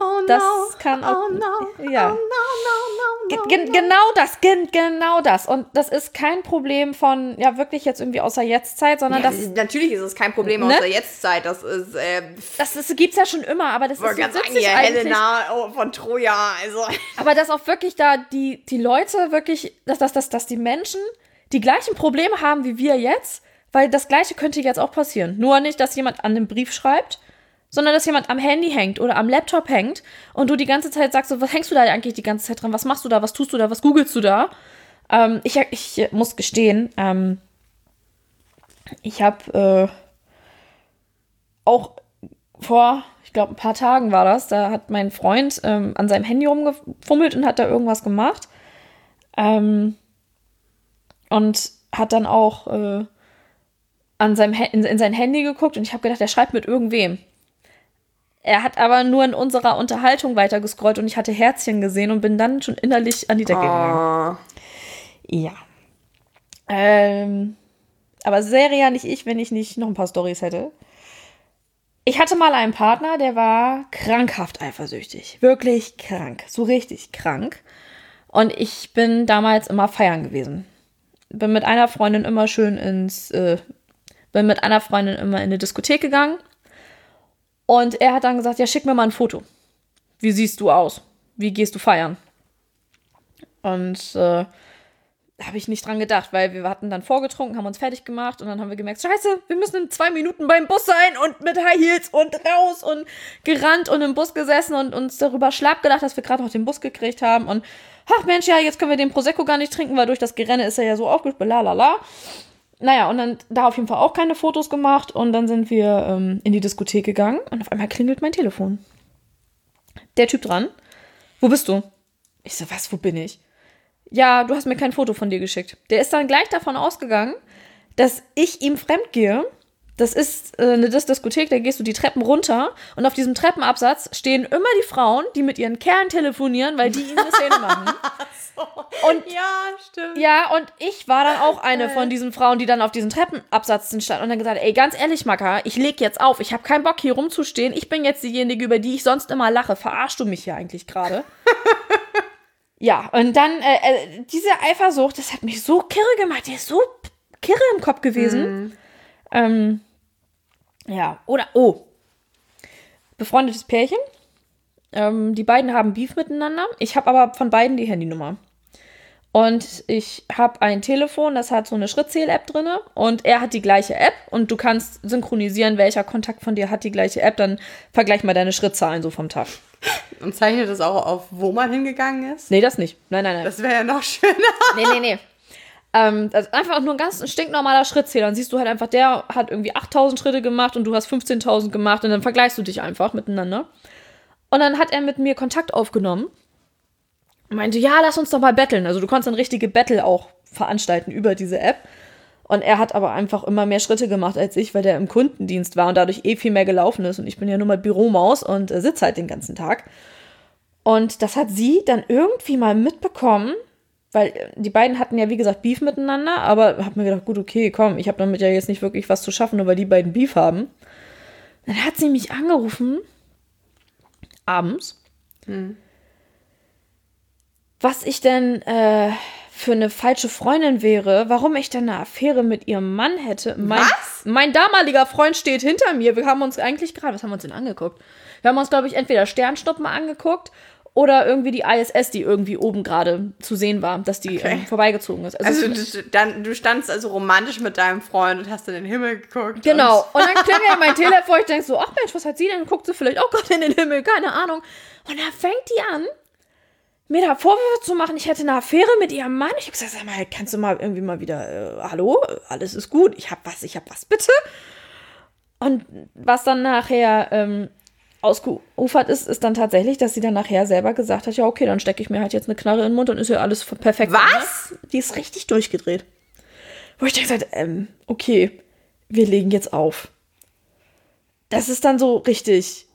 Oh no. Das kann auch- Oh no. ja. Oh no, no, Ge no, no. gen genau das, gen genau das. Und das ist kein Problem von, ja, wirklich jetzt irgendwie außer Jetztzeit, sondern Ja, das, natürlich ist es kein Problem Ne? aus der Jetztzeit. Das ist, äh, das, das gibt's ja schon immer, aber das ist so sagen, witzig hier, eigentlich. Helena oh, von Troja. Also. Aber dass auch wirklich da die, die Leute wirklich, dass, dass, dass, dass die Menschen die gleichen Probleme haben wie wir jetzt, weil das Gleiche könnte jetzt auch passieren. Nur nicht, dass jemand an dem Brief schreibt, sondern dass jemand am Handy hängt oder am Laptop hängt und du die ganze Zeit sagst, so, was hängst du da eigentlich die ganze Zeit dran? Was machst du da? Was tust du da? Was googelst du da? Ähm, ich, ich muss gestehen, ähm, ich habe äh, auch vor, ich glaube, ein paar Tagen war das, da hat mein Freund ähm, an seinem Handy rumgefummelt und hat da irgendwas gemacht. Ähm, und hat dann auch äh, an seinem in, in sein Handy geguckt und ich habe gedacht, er schreibt mit irgendwem. Er hat aber nur in unserer Unterhaltung weiter gescrollt und ich hatte Herzchen gesehen und bin dann schon innerlich an die Decke gegangen. Oh. Ja. Ähm, Aber ja nicht ich, wenn ich nicht noch ein paar Stories hätte. Ich hatte mal einen Partner, der war krankhaft eifersüchtig. Wirklich krank. So richtig krank. Und ich bin damals immer feiern gewesen. Bin mit einer Freundin immer schön ins, äh, bin mit einer Freundin immer in eine Diskothek gegangen. Und er hat dann gesagt, ja, schick mir mal ein Foto. Wie siehst du aus? Wie gehst du feiern? Und äh, da habe ich nicht dran gedacht, weil wir hatten dann vorgetrunken, haben uns fertig gemacht und dann haben wir gemerkt, scheiße, wir müssen in zwei Minuten beim Bus sein und mit High Heels und raus und gerannt und im Bus gesessen und uns darüber schlapp gedacht, dass wir gerade auch den Bus gekriegt haben und ach Mensch, ja, jetzt können wir den Prosecco gar nicht trinken, weil durch das Gerenne ist er ja so aufgespielt, la la la. Naja, und dann da auf jeden Fall auch keine Fotos gemacht und dann sind wir ähm, in die Diskothek gegangen und auf einmal klingelt mein Telefon. Der Typ dran. Wo bist du? Ich so, was, wo bin ich? ja, du hast mir kein Foto von dir geschickt. Der ist dann gleich davon ausgegangen, dass ich ihm fremd gehe. Das ist äh, eine Diskothek, da gehst du die Treppen runter und auf diesem Treppenabsatz stehen immer die Frauen, die mit ihren Kerlen telefonieren, weil die ihnen eine Szene machen. so. Und ja, stimmt. Ja, und ich war dann auch eine von diesen Frauen, die dann auf diesem Treppenabsatz stand und dann gesagt, ey, ganz ehrlich, Macker, ich leg jetzt auf. Ich habe keinen Bock hier rumzustehen. Ich bin jetzt diejenige, über die ich sonst immer lache. Verarschst du mich hier eigentlich gerade? Ja, und dann äh, äh, diese Eifersucht, das hat mich so kirre gemacht. Die ist so kirre im Kopf gewesen. Mhm. Ähm, ja, oder, oh, befreundetes Pärchen. Ähm, die beiden haben Beef miteinander. Ich habe aber von beiden die Handynummer. Und ich habe ein Telefon, das hat so eine Schrittzähl-App drin. Und er hat die gleiche App. Und du kannst synchronisieren, welcher Kontakt von dir hat die gleiche App. Dann vergleich mal deine Schrittzahlen so vom Tag. Und zeichnet das auch auf, wo man hingegangen ist? Nee, das nicht. Nein, nein, nein. Das wäre ja noch schöner. Nee, nee, nee. Ähm, also einfach nur ein ganz stinknormaler Schrittzähler. Dann siehst du halt einfach, der hat irgendwie 8000 Schritte gemacht und du hast 15.000 gemacht. Und dann vergleichst du dich einfach miteinander. Und dann hat er mit mir Kontakt aufgenommen meinte, ja, lass uns doch mal betteln. Also du konntest dann richtige Battle auch veranstalten über diese App. Und er hat aber einfach immer mehr Schritte gemacht als ich, weil der im Kundendienst war und dadurch eh viel mehr gelaufen ist. Und ich bin ja nur mal Büromaus und äh, sitze halt den ganzen Tag. Und das hat sie dann irgendwie mal mitbekommen, weil äh, die beiden hatten ja, wie gesagt, Beef miteinander, aber hab mir gedacht, gut, okay, komm, ich habe damit ja jetzt nicht wirklich was zu schaffen, nur weil die beiden Beef haben. Dann hat sie mich angerufen, abends, hm was ich denn äh, für eine falsche Freundin wäre, warum ich denn eine Affäre mit ihrem Mann hätte. Mein, was? Mein damaliger Freund steht hinter mir. Wir haben uns eigentlich gerade, was haben wir uns denn angeguckt? Wir haben uns, glaube ich, entweder Sternschnuppen angeguckt oder irgendwie die ISS, die irgendwie oben gerade zu sehen war, dass die okay. ähm, vorbeigezogen ist. Also, also du, dann, du standst also romantisch mit deinem Freund und hast in den Himmel geguckt. Genau. Und, und dann klingelt mein Telefon, ich denke so, ach Mensch, was hat sie denn? Guckt sie vielleicht auch gerade in den Himmel, keine Ahnung. Und dann fängt die an, mir da Vorwürfe zu machen, ich hätte eine Affäre mit ihrem Mann. Ich habe gesagt, sag mal, kannst du mal irgendwie mal wieder, äh, hallo, alles ist gut, ich habe was, ich habe was, bitte. Und was dann nachher ähm, ausgeufert ist, ist dann tatsächlich, dass sie dann nachher selber gesagt hat, ja, okay, dann stecke ich mir halt jetzt eine Knarre in den Mund und ist ja alles perfekt. Was? Die ist richtig durchgedreht. Wo ich denke, ähm, okay, wir legen jetzt auf. Das ist dann so richtig,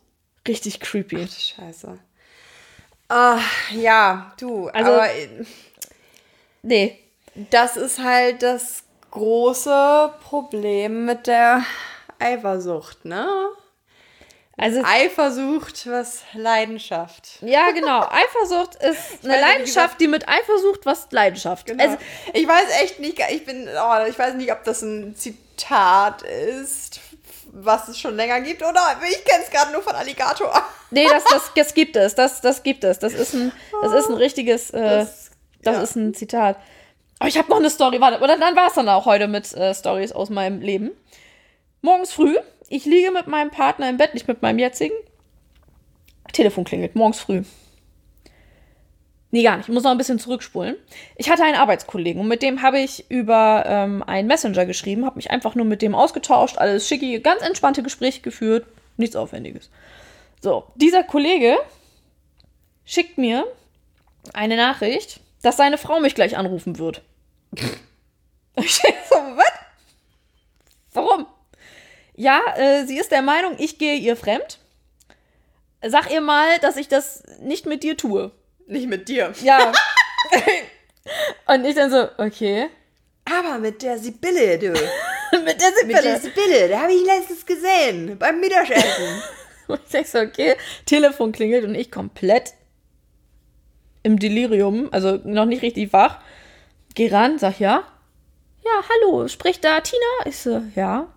richtig creepy. Ach, Scheiße. Ah, ja, du, also, aber nee. Das ist halt das große Problem mit der Eifersucht, ne? Also Eifersucht, was Leidenschaft. Ja, genau. Eifersucht ist eine Leidenschaft, die mit Eifersucht was Leidenschaft. Genau. Also, ich weiß echt nicht, ich bin, oh, ich weiß nicht, ob das ein Zitat ist was es schon länger gibt, oder? Ich kenne es gerade nur von Alligator. Nee, das, das, das gibt es. Das, das gibt es. Das ist ein, das ist ein richtiges, äh, das, das ja. ist ein Zitat. Aber ich habe noch eine Story. Warte, oder dann war es dann auch heute mit äh, Stories aus meinem Leben. Morgens früh, ich liege mit meinem Partner im Bett, nicht mit meinem jetzigen. Telefon klingelt, morgens früh. Nee, gar nicht. Ich muss noch ein bisschen zurückspulen. Ich hatte einen Arbeitskollegen und mit dem habe ich über ähm, einen Messenger geschrieben, habe mich einfach nur mit dem ausgetauscht, alles schicki, ganz entspannte Gespräche geführt, nichts Aufwendiges. So, dieser Kollege schickt mir eine Nachricht, dass seine Frau mich gleich anrufen wird. ich so, was? Warum? Ja, äh, sie ist der Meinung, ich gehe ihr fremd. Sag ihr mal, dass ich das nicht mit dir tue. Nicht mit dir. Ja. Und ich dann so, okay. Aber mit der Sibylle, du. mit der Mit der Sibylle, da habe ich letztens gesehen, beim Mittagessen. Und ich denke so, okay, Telefon klingelt und ich komplett im Delirium, also noch nicht richtig wach, geh ran, sag ja. Ja, hallo, spricht da Tina? Ich so, ja.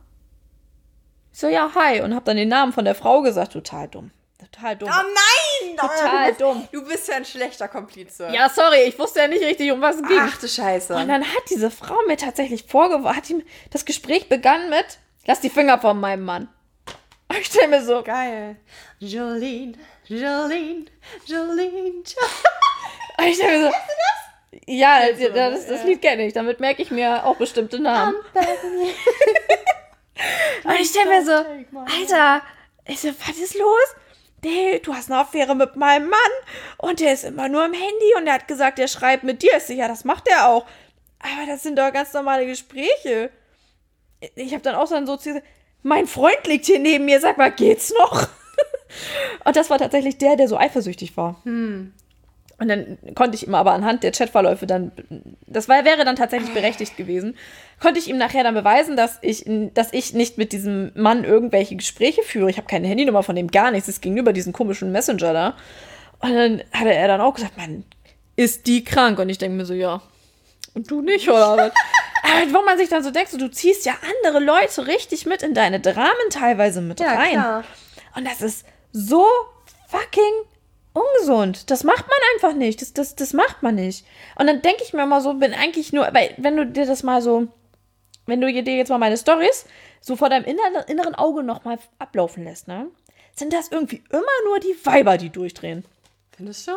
Ich so, ja, hi. Und hab dann den Namen von der Frau gesagt, total dumm. Total dumm. Oh nein! Total du bist, dumm. Du bist ja ein schlechter Komplize. Ja, sorry, ich wusste ja nicht richtig, um was es ging. Ach du Scheiße. Und dann hat diese Frau mir tatsächlich vorgeworfen, hat ihm, das Gespräch begann mit, lass die Finger von meinem Mann. Und ich stell mir so, Geil. Jolene, Jolene, Jolene. und ich stell mir so, ja, das, das, das Lied kenne ich, damit merke ich mir auch bestimmte Namen. Und ich stell mir so, Alter, ich so, was ist los? Nee, du hast eine Affäre mit meinem Mann und der ist immer nur im Handy und er hat gesagt, er schreibt mit dir. So, ja, das macht er auch. Aber das sind doch ganz normale Gespräche. Ich habe dann auch so zu ihr, mein Freund liegt hier neben mir, sag mal, geht's noch? und das war tatsächlich der, der so eifersüchtig war. Und dann konnte ich ihm aber anhand der Chatverläufe dann, das war, wäre dann tatsächlich berechtigt gewesen, konnte ich ihm nachher dann beweisen, dass ich, dass ich nicht mit diesem Mann irgendwelche Gespräche führe. Ich habe keine Handynummer von dem, gar nichts. Es ging über diesen komischen Messenger da. Und dann hatte er dann auch gesagt, Mann, ist die krank? Und ich denke mir so, ja. Und du nicht, oder was? Aber wo man sich dann so denkt, so, du ziehst ja andere Leute richtig mit in deine Dramen teilweise mit Ja, rein. klar. Und das ist so fucking ungesund. Das macht man einfach nicht. Das, das, das macht man nicht. Und dann denke ich mir immer so, bin eigentlich nur, weil wenn du dir das mal so, wenn du dir jetzt mal meine Stories so vor deinem inneren, inneren Auge nochmal ablaufen lässt, ne? Sind das irgendwie immer nur die Weiber, die durchdrehen. Findest du?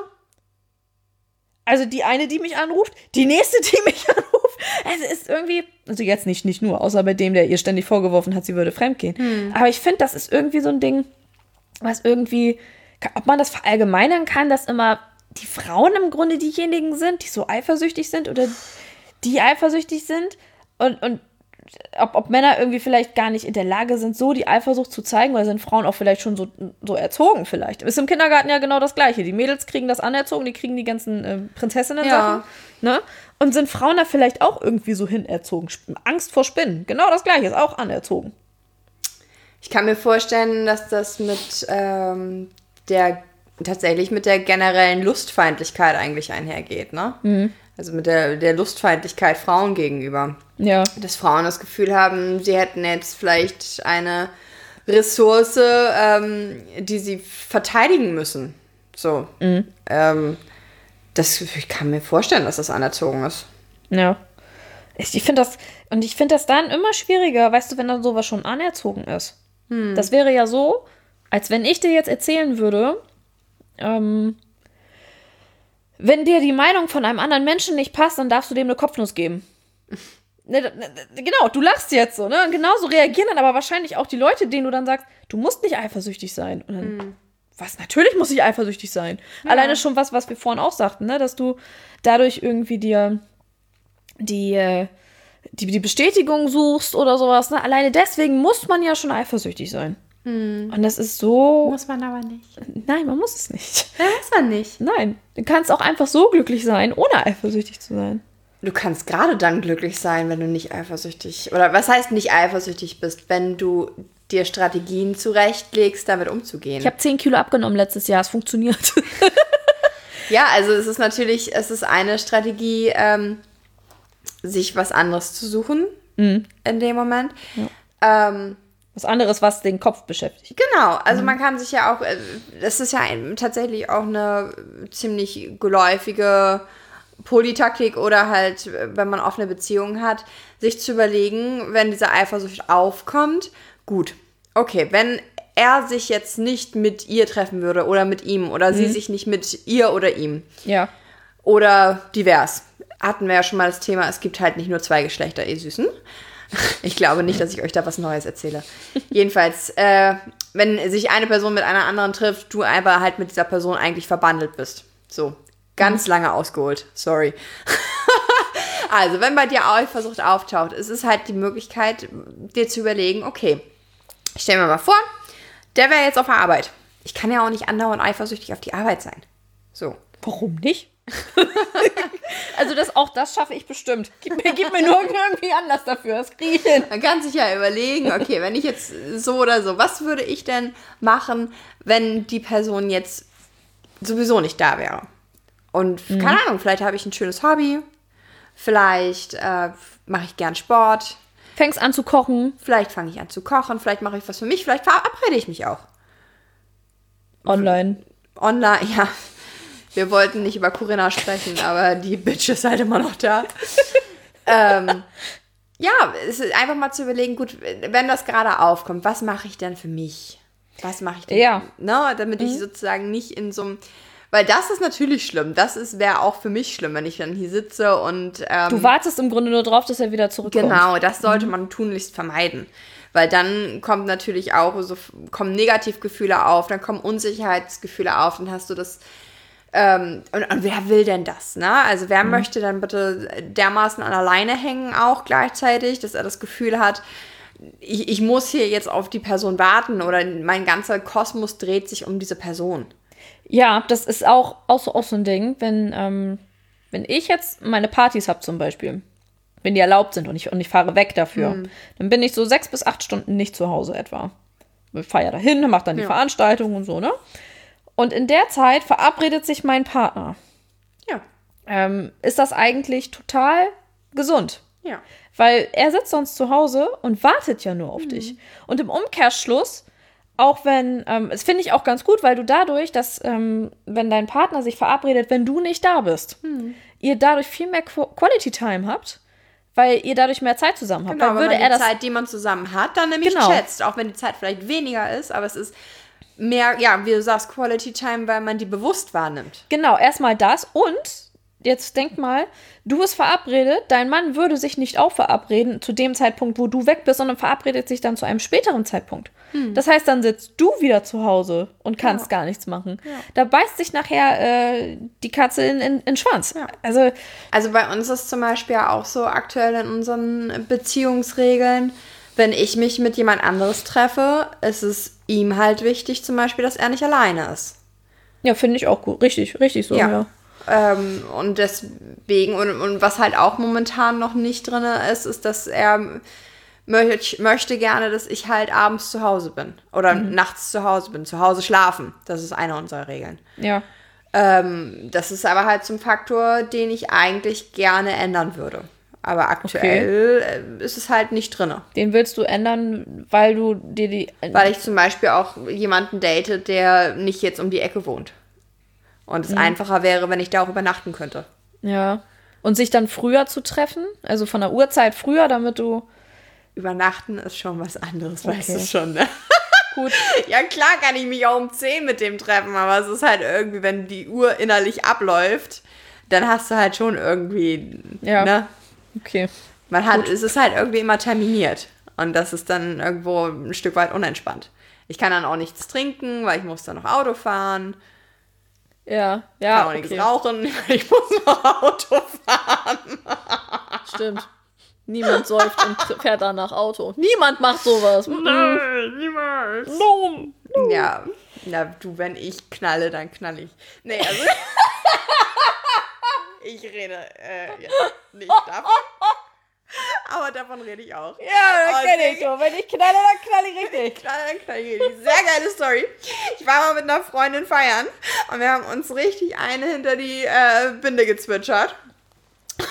Also die eine, die mich anruft, die nächste, die mich anruft. Es ist irgendwie, also jetzt nicht, nicht nur, außer bei dem, der ihr ständig vorgeworfen hat, sie würde fremdgehen. Aber ich finde, das ist irgendwie so ein Ding, was irgendwie, ob man das verallgemeinern kann, dass immer die Frauen im Grunde diejenigen sind, die so eifersüchtig sind oder die eifersüchtig sind und, und ob, ob Männer irgendwie vielleicht gar nicht in der Lage sind, so die Eifersucht zu zeigen, oder sind Frauen auch vielleicht schon so, so erzogen vielleicht. Ist im Kindergarten ja genau das Gleiche. Die Mädels kriegen das anerzogen, die kriegen die ganzen äh, Prinzessinnen-Sachen. Ne? Und sind Frauen da vielleicht auch irgendwie so hinerzogen? Angst vor Spinnen. Genau das Gleiche, ist auch anerzogen. Ich kann mir vorstellen, dass das mit ähm, der tatsächlich mit der generellen Lustfeindlichkeit eigentlich einhergeht, ne? Also mit der, der Lustfeindlichkeit Frauen gegenüber. Ja. Dass Frauen das Gefühl haben, sie hätten jetzt vielleicht eine Ressource, ähm, die sie verteidigen müssen. So. Ähm, das, ich kann mir vorstellen, dass das anerzogen ist. Ja. Ich, ich finde das, und ich finde das dann immer schwieriger, weißt du, wenn dann sowas schon anerzogen ist. Das wäre ja so, als wenn ich dir jetzt erzählen würde, ähm, wenn dir die Meinung von einem anderen Menschen nicht passt, dann darfst du dem eine Kopfnuss geben. Ne, ne, ne, Genau, du lachst jetzt so, ne? Und genauso reagieren dann aber wahrscheinlich auch die Leute, denen du dann sagst, du musst nicht eifersüchtig sein. Und dann, was, natürlich muss ich eifersüchtig sein. Alleine schon was, was wir vorhin auch sagten, ne? Dass du dadurch irgendwie dir die, äh, die, die Bestätigung suchst oder sowas. Ne? Alleine deswegen muss man ja schon eifersüchtig sein. Und das ist so. Muss man aber nicht. Nein, man muss es nicht. Ja, muss man nicht. Nein, du kannst auch einfach so glücklich sein, ohne eifersüchtig zu sein. Du kannst gerade dann glücklich sein, wenn du nicht eifersüchtig oder was heißt nicht eifersüchtig bist, wenn du dir Strategien zurechtlegst, damit umzugehen. Ich habe 10 Kilo abgenommen letztes Jahr, es funktioniert. ja, also es ist natürlich, es ist eine Strategie, ähm, sich was anderes zu suchen in dem Moment. Ähm, Was anderes, was den Kopf beschäftigt. Genau, also man kann sich ja auch, äh, das ist ja ein, tatsächlich auch eine ziemlich geläufige Polytaktik oder halt, wenn man offene Beziehungen hat, sich zu überlegen, wenn diese Eifersucht aufkommt, gut, okay, wenn er sich jetzt nicht mit ihr treffen würde oder mit ihm oder sie sich nicht mit ihr oder ihm Ja. oder divers. Hatten wir ja schon mal das Thema, es gibt halt nicht nur zwei Geschlechter, ihr Süßen. Ich glaube nicht, dass ich euch da was Neues erzähle. Jedenfalls, äh, wenn sich eine Person mit einer anderen trifft, du aber halt mit dieser Person eigentlich verbandelt bist. So, ganz lange ausgeholt. Sorry. also, wenn bei dir Eifersucht auftaucht, ist es halt die Möglichkeit, dir zu überlegen, okay, stell mir mal vor, der wäre jetzt auf der Arbeit. Ich kann ja auch nicht andauernd eifersüchtig auf die Arbeit sein. So. Warum nicht? also das, auch das schaffe ich bestimmt. Gib mir, gib mir nur irgendwie Anlass dafür. Das kriege ich hin. Man kann sich ja überlegen, okay, wenn ich jetzt so oder so, was würde ich denn machen, wenn die Person jetzt sowieso nicht da wäre? Und Mhm. keine Ahnung, vielleicht habe ich ein schönes Hobby, vielleicht äh, mache ich gern Sport, Fängst an zu kochen. vielleicht fange ich an zu kochen, vielleicht mache ich was für mich, vielleicht verabrede ich mich auch. Online. Online, ja. Wir wollten nicht über Corinna sprechen, aber die Bitch ist halt immer noch da. ähm, ja, es ist einfach mal zu überlegen, gut, wenn das gerade aufkommt, was mache ich denn für mich? Was mache ich denn? Ja. Ne, damit ich sozusagen nicht in so einem. Weil das ist natürlich schlimm. Das ist wäre auch für mich schlimm, wenn ich dann hier sitze und. Ähm, Du wartest im Grunde nur drauf, dass er wieder zurückkommt. Genau, das sollte man tunlichst vermeiden. Weil dann kommt natürlich auch so, kommen Negativgefühle auf, dann kommen Unsicherheitsgefühle auf, dann hast du das. Ähm, und, und wer will denn das, ne? Also wer möchte dann bitte dermaßen an der Leine hängen auch gleichzeitig, dass er das Gefühl hat, ich, ich muss hier jetzt auf die Person warten oder mein ganzer Kosmos dreht sich um diese Person. Ja, das ist auch, auch, so, auch so ein Ding, wenn, ähm, wenn ich jetzt meine Partys habe zum Beispiel, wenn die erlaubt sind und ich, und ich fahre weg dafür, dann bin ich so sechs bis acht Stunden nicht zu Hause etwa. Ich fahre ja dahin, mache dann die Ja. Veranstaltung und so, ne? Und in der Zeit verabredet sich mein Partner. Ja, Ähm, ist das eigentlich total gesund? ja. Weil er sitzt sonst zu Hause und wartet ja nur auf dich. Und im Umkehrschluss, auch wenn, ähm, das finde ich auch ganz gut, weil du dadurch, dass, ähm, wenn dein Partner sich verabredet, wenn du nicht da bist, ihr dadurch viel mehr Qu Quality Time habt, weil ihr dadurch mehr Zeit zusammen habt. Genau, wenn würde man er die das Zeit, die man zusammen hat, dann nämlich Genau. schätzt. Auch wenn die Zeit vielleicht weniger ist, aber es ist mehr, ja, wie du sagst, Quality Time, weil man die bewusst wahrnimmt. Genau, erstmal das und jetzt denk mal, du bist verabredet, dein Mann würde sich nicht auch verabreden zu dem Zeitpunkt, wo du weg bist, sondern verabredet sich dann zu einem späteren Zeitpunkt. Das heißt, dann sitzt du wieder zu Hause und kannst gar nichts machen. Da beißt sich nachher äh, die Katze in, in, in den Schwanz. Ja. Also, Also bei uns ist zum Beispiel auch so aktuell in unseren Beziehungsregeln, wenn ich mich mit jemand anderes treffe, ist es ihm halt wichtig zum Beispiel, dass er nicht alleine ist. ja, finde ich auch gut. Richtig, richtig so, ja. Ja. Ähm, und deswegen, und, und was halt auch momentan noch nicht drin ist, ist, dass er möcht, möchte gerne, dass ich halt abends zu Hause bin. Oder nachts zu Hause bin, zu Hause schlafen. Das ist eine unserer Regeln. Ja. Ähm, das ist aber halt zum Faktor, den ich eigentlich gerne ändern würde. Aber aktuell äh, ist es halt nicht drin. Den willst du ändern, weil du dir die. Weil ich zum Beispiel auch jemanden date, der nicht jetzt um die Ecke wohnt. Und es einfacher wäre, wenn ich da auch übernachten könnte. ja. Und sich dann früher zu treffen, also von der Uhrzeit früher, damit du. Übernachten ist schon was anderes, weißt Okay. du schon, ne? Gut. Ja, klar kann ich mich auch um 10 mit dem treffen, aber es ist halt irgendwie, wenn die Uhr innerlich abläuft, dann hast du halt schon irgendwie, Ja. ne? Okay. Man hat, es ist halt irgendwie immer terminiert. Und das ist dann irgendwo ein Stück weit unentspannt. Ich kann dann auch nichts trinken, weil ich muss dann noch Auto fahren. Ja, Kann ja. auch nichts Okay. rauchen, ich muss noch Auto fahren. Stimmt. Niemand säuft und fährt danach Auto. Niemand macht sowas. Nein, niemals. No. Ja, na du, wenn ich knalle, dann knall ich. Nee, also. ich rede äh, jetzt nicht davon. Aber davon rede ich auch. Ja, das das kenn kenne ich ich so. Wenn ich knalle, dann knall ich richtig. Knalle, dann knall ich richtig. Sehr geile Story. Ich war mal mit einer Freundin feiern und wir haben uns richtig eine hinter die äh, Binde gezwitschert.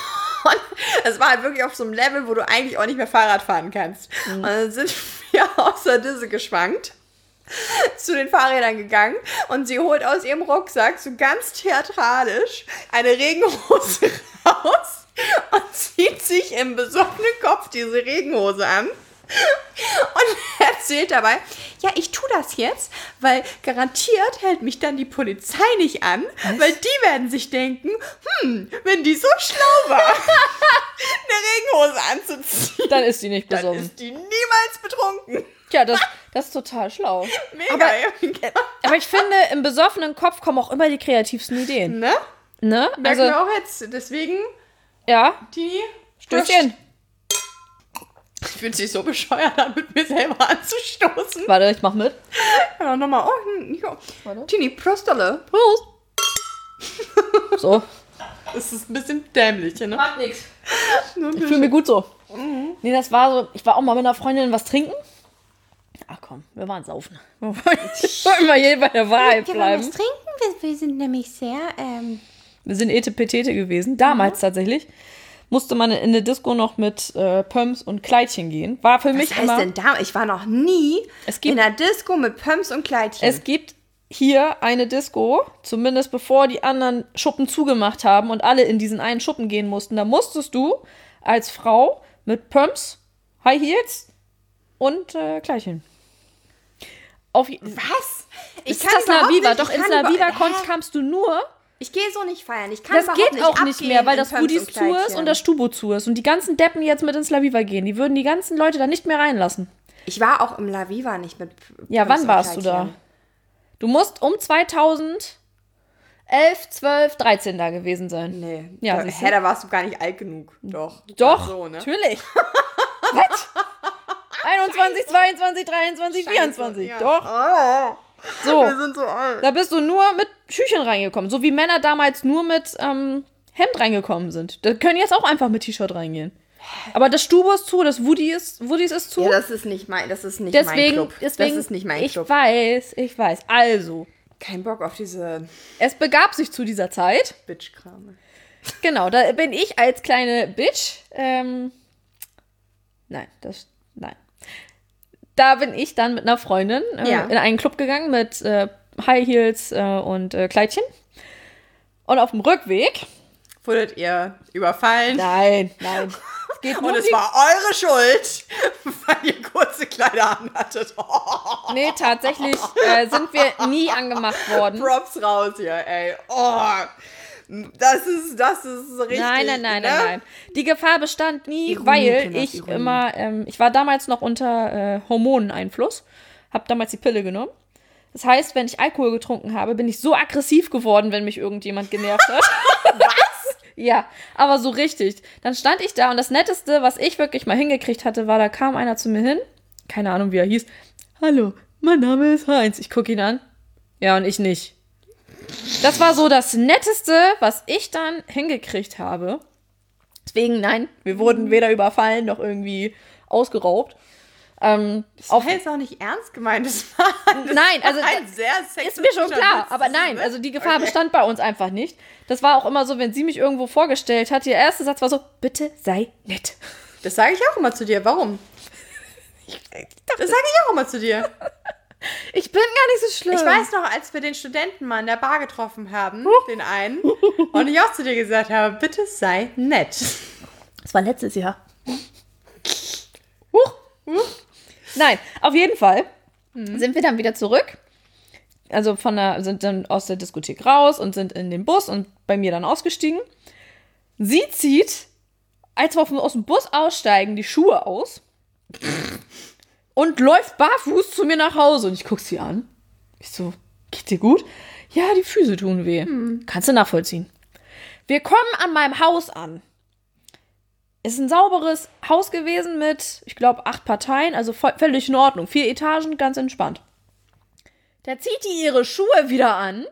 Und es war halt wirklich auf so einem Level, wo du eigentlich auch nicht mehr Fahrrad fahren kannst. Und dann sind wir außer Disse geschwankt zu den Fahrrädern gegangen und sie holt aus ihrem Rucksack so ganz theatralisch eine Regenhose raus und zieht sich im besoffenen Kopf diese Regenhose an und erzählt dabei, ja, ich tue das jetzt, weil garantiert hält mich dann die Polizei nicht an, weil die werden sich denken, hm, wenn die so schlau war, eine Regenhose anzuziehen, Dann ist sie nicht dann besoffen. ist die niemals betrunken. Tja, das, das ist total schlau. Mega. Aber, aber ich finde, im besoffenen Kopf kommen auch immer die kreativsten Ideen. ne? Ne? Merken Also, wir auch jetzt. Deswegen, ja, die Stößchen. Ich fühle sich so bescheuert an, mit mir selber anzustoßen. Warte, ich mach mit. Ja, nochmal. Oh, hm, ja. Warte. Tini, Prostale. Prost. So, Das ist ein bisschen dämlich, ne? Macht nix. Ich fühle mich gut so. Nee, das war so, ich war auch mal mit einer Freundin was trinken. Ach komm, wir waren saufen. Wir wollen immer hier bei der Wahrheit Wir wollen bleiben. was trinken. Wir, wir sind nämlich sehr, ähm, Wir sind Etepetete gewesen, damals tatsächlich. Musste man in eine Disco noch mit äh, Pumps und Kleidchen gehen. War für mich was heißt immer. denn da? Ich war noch nie Es gibt- in einer Disco mit Pumps und Kleidchen. Es gibt hier eine Disco, zumindest bevor die anderen Schuppen zugemacht haben und alle in diesen einen Schuppen gehen mussten. Da musstest du als Frau mit Pumps, High Heels und äh, Kleidchen. Auf, was? ist kann das La überhaupt Viva? nicht- Doch ich ins kann La über- Viva Hä? konntest, kamst du nur. Ich gehe so nicht feiern. Ich kann Das geht auch nicht mehr, weil das und zu ist und das Stubo zu ist. Und die ganzen Deppen jetzt mit ins La Viva gehen. Die würden die ganzen Leute da nicht mehr reinlassen. Ich war auch im La Viva nicht mit Ja, Pumps wann warst du da? Du musst um 2011, 12, 13 da gewesen sein. Nee. Ja, da, hä, da warst du gar nicht alt genug. Doch. Doch, So, ne? natürlich. Was? 21, 22, 23, 24. ja. Doch. Oh, So, wir sind so alt. da bist du nur mit Schüchen reingekommen. So wie Männer damals nur mit ähm, Hemd reingekommen sind. Da können jetzt auch einfach mit T-Shirt reingehen. Aber das Stubo ist zu, das Woody ist, Woodies ist zu. Ja, das ist nicht mein, das ist nicht mein deswegen, Club. deswegen, das ist nicht mein ich Club. weiß, ich weiß. Also, Kein Bock auf diese es begab sich zu dieser Zeit. Bitch-Krame. Genau, da bin ich als kleine Bitch. Ähm, nein, das. Nein. Da bin ich dann mit einer Freundin äh, Ja. in einen Club gegangen mit äh, High Heels äh, und äh, Kleidchen. Und auf dem Rückweg. Wurdet ihr überfallen? Nein, nein. Es geht nur Und es war eure Schuld, weil ihr kurze Kleider anhattet. Nee, tatsächlich äh, sind wir nie angemacht worden. Props raus hier, ey. Oh, das ist, das ist richtig. Nein, nein, nein, ne? nein, nein. Die Gefahr bestand nie, Ironie, weil ich Ironie. immer, ähm, ich war damals noch unter äh, Hormoneinfluss, habe damals die Pille genommen. Das heißt, wenn ich Alkohol getrunken habe, bin ich so aggressiv geworden, wenn mich irgendjemand genervt hat. was? Ja, aber so richtig. Dann stand ich da und das Netteste, was ich wirklich mal hingekriegt hatte, war, da kam einer zu mir hin, keine Ahnung, wie er hieß. Hallo, mein Name ist Heinz. Ich gucke ihn an. Ja, und ich nicht. Das war so das Netteste, was ich dann hingekriegt habe. Deswegen, nein, wir wurden weder überfallen noch irgendwie ausgeraubt. Ähm, Das war jetzt auch nicht ernst gemeint. Das war, das Nein, also war ein sehr ist mir schon klar, aber nein, ne? also die Gefahr Okay. bestand bei uns einfach nicht. Das war auch immer so, wenn sie mich irgendwo vorgestellt hat, ihr erster Satz war so, bitte sei nett. Das sage ich auch immer zu dir. Warum? Das sage ich auch immer zu dir. Ich bin gar nicht so schlimm. Ich weiß noch, als wir den Studenten mal in der Bar getroffen haben, den einen, und ich auch zu dir gesagt habe, bitte sei nett. Das war letztes Jahr. Huch. Nein, auf jeden Fall sind wir dann wieder zurück. Also von der, sind dann aus der Diskothek raus und sind in den Bus und bei mir dann ausgestiegen. Sie zieht, als wir aus dem Bus aussteigen, die Schuhe aus und läuft barfuß zu mir nach Hause. Und ich guck sie an. Ich so, geht dir gut? Ja, die Füße tun weh. Kannst du nachvollziehen. Wir kommen an meinem Haus an ist ein sauberes Haus gewesen mit, ich glaube, acht Parteien, also völlig in Ordnung. Vier Etagen, ganz entspannt. Da zieht die ihre Schuhe wieder an.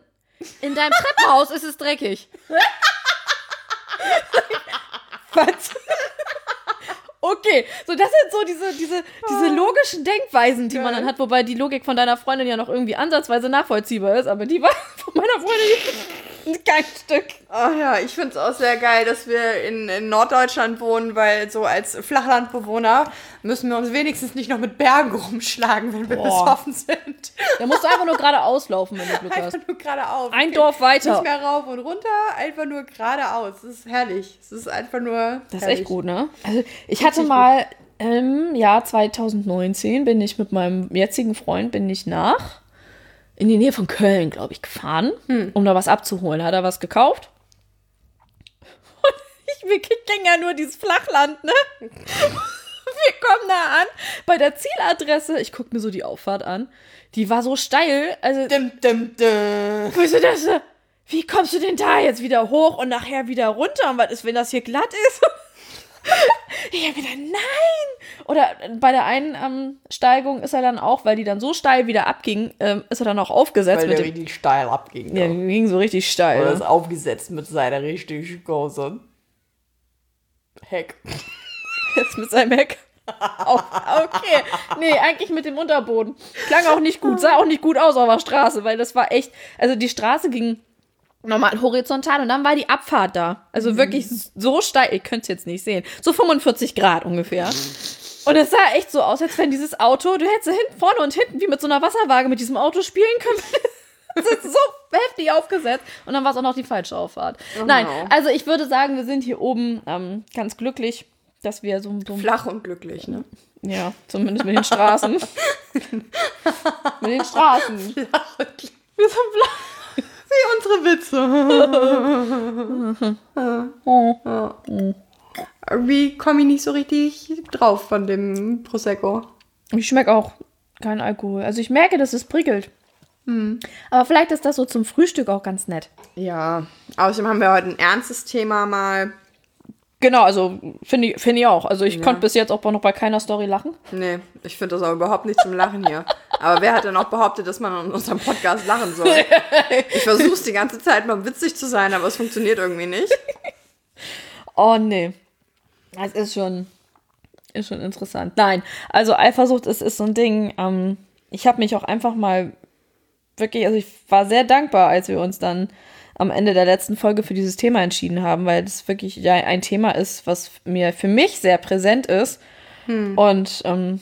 In deinem Treppenhaus ist es dreckig. Was? Okay, so das sind so diese, diese, diese logischen Denkweisen, die man dann hat, wobei die Logik von deiner Freundin ja noch irgendwie ansatzweise nachvollziehbar ist, aber die war von meiner Freundin kein Stück. Oh ja, ich finde es auch sehr geil, dass wir in, in Norddeutschland wohnen, weil so als Flachlandbewohner müssen wir uns wenigstens nicht noch mit Bergen rumschlagen, wenn wir Boah. besoffen sind. Da musst du einfach nur geradeaus laufen, wenn du Glück hast. Einfach nur geradeaus. Ein Dorf weiter. Nicht mehr rauf und runter, einfach nur geradeaus. Das ist herrlich. Es ist einfach nur. Das ist herrlich. echt gut, ne? Also ich hatte mal im Jahr 2019 bin ich mit meinem jetzigen Freund bin ich nach in die Nähe von Köln, glaube ich, gefahren, um da was abzuholen. Hat er was gekauft? Und ich, wir kennen ja nur dieses Flachland, ne? Wir kommen da an bei der Zieladresse. Ich gucke mir so die Auffahrt an. Die war so steil. Also, Dim, dim, dim. wo ist denn das? Wie kommst du denn da jetzt wieder hoch und nachher wieder runter? Und was ist, wenn das hier glatt ist? Ich gedacht, nein! Oder bei der einen ähm, Steigung ist er dann auch, weil die dann so steil wieder abging, ähm, ist er dann auch aufgesetzt. Weil mit der dem, richtig steil abging. ja, ne? ging so richtig steil. Oder ist aufgesetzt mit seiner richtig großen Heck. Jetzt mit seinem Heck. Auch, okay. Nee, eigentlich mit dem Unterboden. Klang auch nicht gut, sah auch nicht gut aus auf der Straße, weil das war echt. Also die Straße ging normal horizontal und dann war die Abfahrt da. Also wirklich so steil, ihr könnt es jetzt nicht sehen. So 45 Grad ungefähr. Und es sah echt so aus, als wenn dieses Auto, du hättest hinten, vorne und hinten wie mit so einer Wasserwaage mit diesem Auto spielen können. Das ist so heftig aufgesetzt. Und dann war es auch noch die falsche Auffahrt. Nein, no. also ich würde sagen, wir sind hier oben ähm, ganz glücklich, dass wir so, so Flach und glücklich, ne? ja, zumindest mit den Straßen. mit den Straßen. Wir sind flach. Wie unsere Witze. Oh. Wie komme ich nicht so richtig drauf von dem Prosecco? Ich schmecke auch keinen Alkohol. Also ich merke, dass es prickelt. Aber vielleicht ist das so zum Frühstück auch ganz nett. Ja, außerdem haben wir heute ein ernstes Thema mal. Genau, also finde ich, find ich auch. Also ich konnte bis jetzt auch noch bei keiner Story lachen. Nee, ich finde das auch überhaupt nicht zum Lachen hier. Aber wer hat denn auch behauptet, dass man in unserem Podcast lachen soll? Ich versuche es die ganze Zeit mal witzig zu sein, aber es funktioniert irgendwie nicht. Oh nee. Das ist schon, ist schon interessant. Nein, also Eifersucht ist, ist so ein Ding. Ähm, ich habe mich auch einfach mal wirklich, also ich war sehr dankbar, als wir uns dann am Ende der letzten Folge für dieses Thema entschieden haben, weil das wirklich ja ein Thema ist, was mir für mich sehr präsent ist. Und ähm,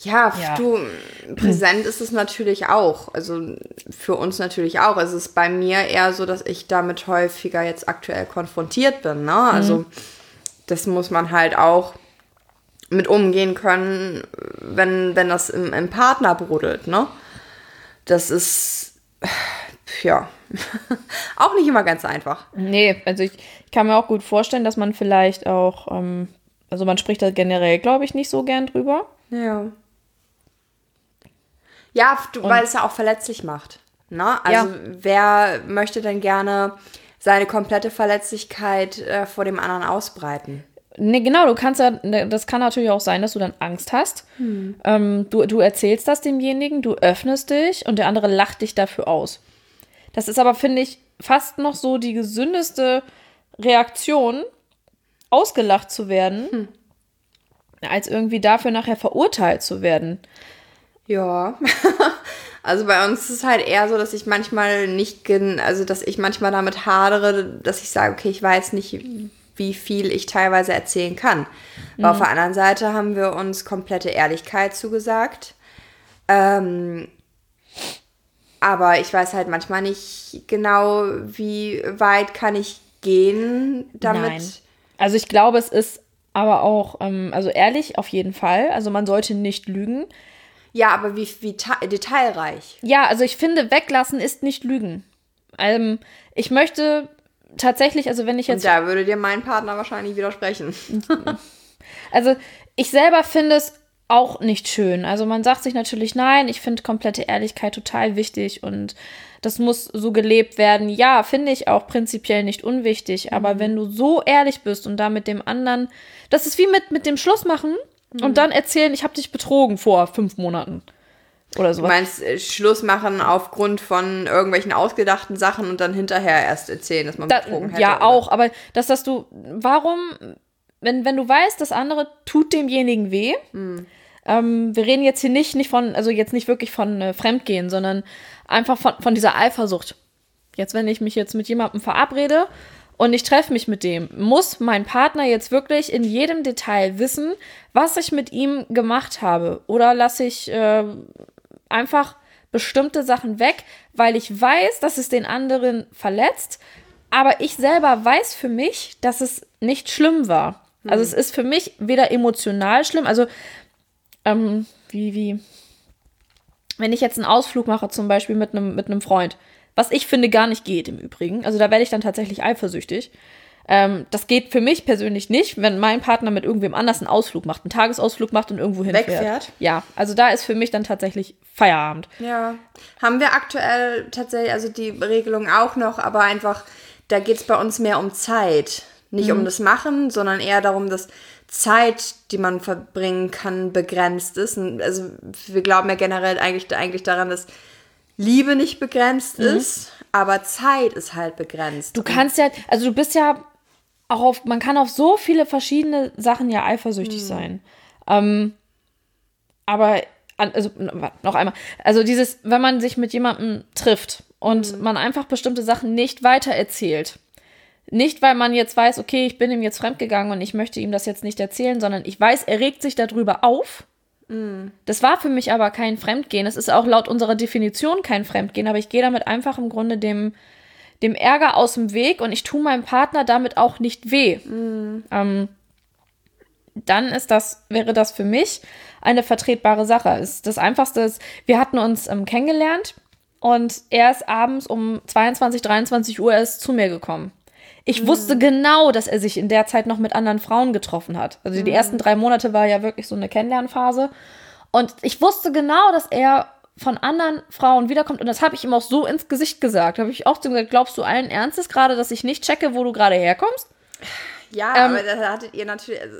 Ja, Ja. du, präsent ist es natürlich auch. Also für uns natürlich auch. Es ist bei mir eher so, dass ich damit häufiger jetzt aktuell konfrontiert bin. Ne? Also das muss man halt auch mit umgehen können, wenn, wenn das im, im Partner brodelt. Ne? Das ist, ja, auch nicht immer ganz einfach. Nee, also ich, ich kann mir auch gut vorstellen, dass man vielleicht auch, ähm, also man spricht da generell, glaube ich, nicht so gern drüber. Ja. Ja, du, weil es ja auch verletzlich macht. Ne? Also Ja. wer möchte denn gerne seine komplette Verletzlichkeit äh, vor dem anderen ausbreiten? Nee, genau, du kannst ja, ne, das kann natürlich auch sein, dass du dann Angst hast. Ähm, du, du erzählst das demjenigen, du öffnest dich und der andere lacht dich dafür aus. Das ist aber, finde ich, fast noch so die gesündeste Reaktion, ausgelacht zu werden, als irgendwie dafür nachher verurteilt zu werden. Ja. Also bei uns ist es halt eher so, dass ich manchmal nicht, also dass ich manchmal damit hadere, dass ich sage, okay, ich weiß nicht, wie viel ich teilweise erzählen kann. Aber auf der anderen Seite haben wir uns komplette Ehrlichkeit zugesagt. Ähm, aber ich weiß halt manchmal nicht genau, wie weit kann ich gehen damit. Nein. Also ich glaube, es ist aber auch, ähm, also ehrlich auf jeden Fall. Also man sollte nicht lügen. Ja, aber wie, wie ta- detailreich. Ja, also ich finde, weglassen ist nicht lügen. Ähm, ich möchte tatsächlich, also wenn ich Und jetzt, da würde dir mein Partner wahrscheinlich widersprechen. also ich selber finde es auch nicht schön. Also man sagt sich natürlich, nein, ich finde komplette Ehrlichkeit total wichtig und das muss so gelebt werden. Ja, finde ich auch prinzipiell nicht unwichtig, aber wenn du so ehrlich bist und da mit dem anderen, das ist wie mit, mit dem Schluss machen und dann erzählen, ich habe dich betrogen vor fünf Monaten oder Du sowas. meinst äh, Schluss machen aufgrund von irgendwelchen ausgedachten Sachen und dann hinterher erst erzählen, dass man Da, betrogen hätte? ja, oder? auch, aber das, dass du, warum, wenn, wenn du weißt, das andere tut demjenigen weh, Hm. Ähm, wir reden jetzt hier nicht, nicht von, also jetzt nicht wirklich von äh, Fremdgehen, sondern einfach von, von dieser Eifersucht. Jetzt, wenn ich mich jetzt mit jemandem verabrede und ich treffe mich mit dem, muss mein Partner jetzt wirklich in jedem Detail wissen, was ich mit ihm gemacht habe? Oder lasse ich äh, einfach bestimmte Sachen weg, weil ich weiß, dass es den anderen verletzt, aber ich selber weiß für mich, dass es nicht schlimm war. Also es ist für mich weder emotional schlimm, also ähm, wie, wie, wenn ich jetzt einen Ausflug mache, zum Beispiel mit einem, mit einem Freund, was ich finde gar nicht geht im Übrigen, also da werde ich dann tatsächlich eifersüchtig. Ähm, das geht für mich persönlich nicht, wenn mein Partner mit irgendwem anders einen Ausflug macht, einen Tagesausflug macht und irgendwo hinfährt. Wegfährt? Ja, also da ist für mich dann tatsächlich Feierabend. Ja, haben wir aktuell tatsächlich, also die Regelung auch noch, aber einfach, da geht es bei uns mehr um Zeit. Nicht Mhm. um das Machen, sondern eher darum, dass Zeit, die man verbringen kann, begrenzt ist. Und also wir glauben ja generell eigentlich, eigentlich daran, dass Liebe nicht begrenzt Mhm. ist, aber Zeit ist halt begrenzt. Du kannst ja, also du bist ja auch auf, man kann auf so viele verschiedene Sachen ja eifersüchtig sein. Ähm, aber, also noch einmal, also dieses, wenn man sich mit jemandem trifft und man einfach bestimmte Sachen nicht weitererzählt. Nicht, weil man jetzt weiß, okay, ich bin ihm jetzt fremdgegangen und ich möchte ihm das jetzt nicht erzählen, sondern ich weiß, er regt sich darüber auf. Das war für mich aber kein Fremdgehen. Es ist auch laut unserer Definition kein Fremdgehen, aber ich gehe damit einfach im Grunde dem, dem Ärger aus dem Weg und ich tue meinem Partner damit auch nicht weh. Ähm, dann ist das, wäre das für mich eine vertretbare Sache. Ist das Einfachste ist, wir hatten uns ähm, kennengelernt und er ist abends um 22, 23 Uhr erst zu mir gekommen. Ich wusste genau, dass er sich in der Zeit noch mit anderen Frauen getroffen hat. Also die ersten drei Monate war ja wirklich so eine Kennenlernphase. Und ich wusste genau, dass er von anderen Frauen wiederkommt. Und das habe ich ihm auch so ins Gesicht gesagt. Habe ich auch zu ihm gesagt, glaubst du allen Ernstes gerade, dass ich nicht checke, wo du gerade herkommst? ja, ähm, aber da hattet ihr natürlich. Also,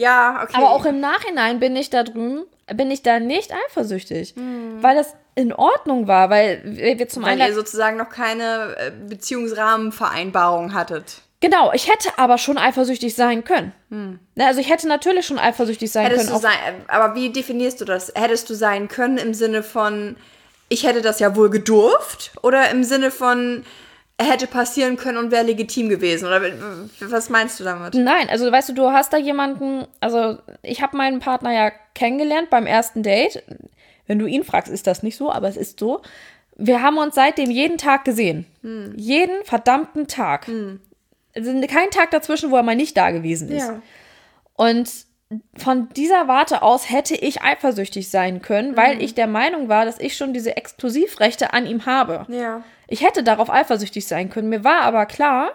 ja, okay. Aber auch im Nachhinein bin ich da drüben, bin ich da nicht eifersüchtig. Weil das in Ordnung war, weil wir zum weil einen. ihr sozusagen noch keine äh, Beziehungsrahmenvereinbarung hattet. Genau, ich hätte aber schon eifersüchtig sein können. Ne, Also ich hätte natürlich schon eifersüchtig sein Hättest können. du sein, aber wie definierst du das? Hättest du sein können im Sinne von, ich hätte das ja wohl gedurft? Oder im Sinne von, hätte passieren können und wäre legitim gewesen? Oder was meinst du damit? Nein, also weißt du, du hast da jemanden, also ich habe meinen Partner ja kennengelernt beim ersten Date. Wenn du ihn fragst, ist das nicht so, aber es ist so. Wir haben uns seitdem jeden Tag gesehen. Jeden verdammten Tag. Also kein Tag dazwischen, wo er mal nicht da gewesen ist. Und von dieser Warte aus hätte ich eifersüchtig sein können, weil ich der Meinung war, dass ich schon diese Exklusivrechte an ihm habe. Ja. Ich hätte darauf eifersüchtig sein können. Mir war aber klar,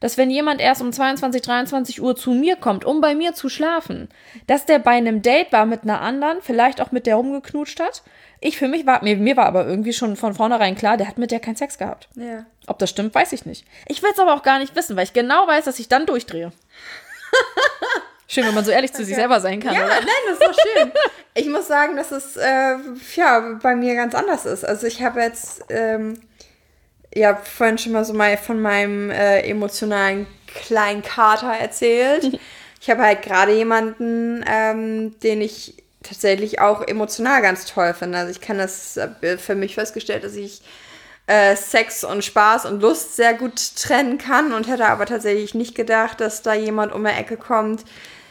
dass wenn jemand erst um 22, 23 Uhr zu mir kommt, um bei mir zu schlafen, dass der bei einem Date war mit einer anderen, vielleicht auch mit der rumgeknutscht hat. Ich für mich war, mir, mir war aber irgendwie schon von vornherein klar, der hat mit der keinen Sex gehabt. Ja. Ob das stimmt, weiß ich nicht. Ich will es aber auch gar nicht wissen, weil ich genau weiß, dass ich dann durchdrehe. Schön, wenn man so ehrlich zu sich selber sein kann. Ja, oder? nein, das ist doch schön. Ich muss sagen, dass es äh, ja, bei mir ganz anders ist. Also ich habe jetzt ähm, ja vorhin schon mal so mal von meinem äh, emotionalen kleinen Kater erzählt. Ich habe halt gerade jemanden, ähm, den ich tatsächlich auch emotional ganz toll finde. Also ich kann das äh, für mich festgestellt, dass ich äh, Sex und Spaß und Lust sehr gut trennen kann und hätte aber tatsächlich nicht gedacht, dass da jemand um die Ecke kommt,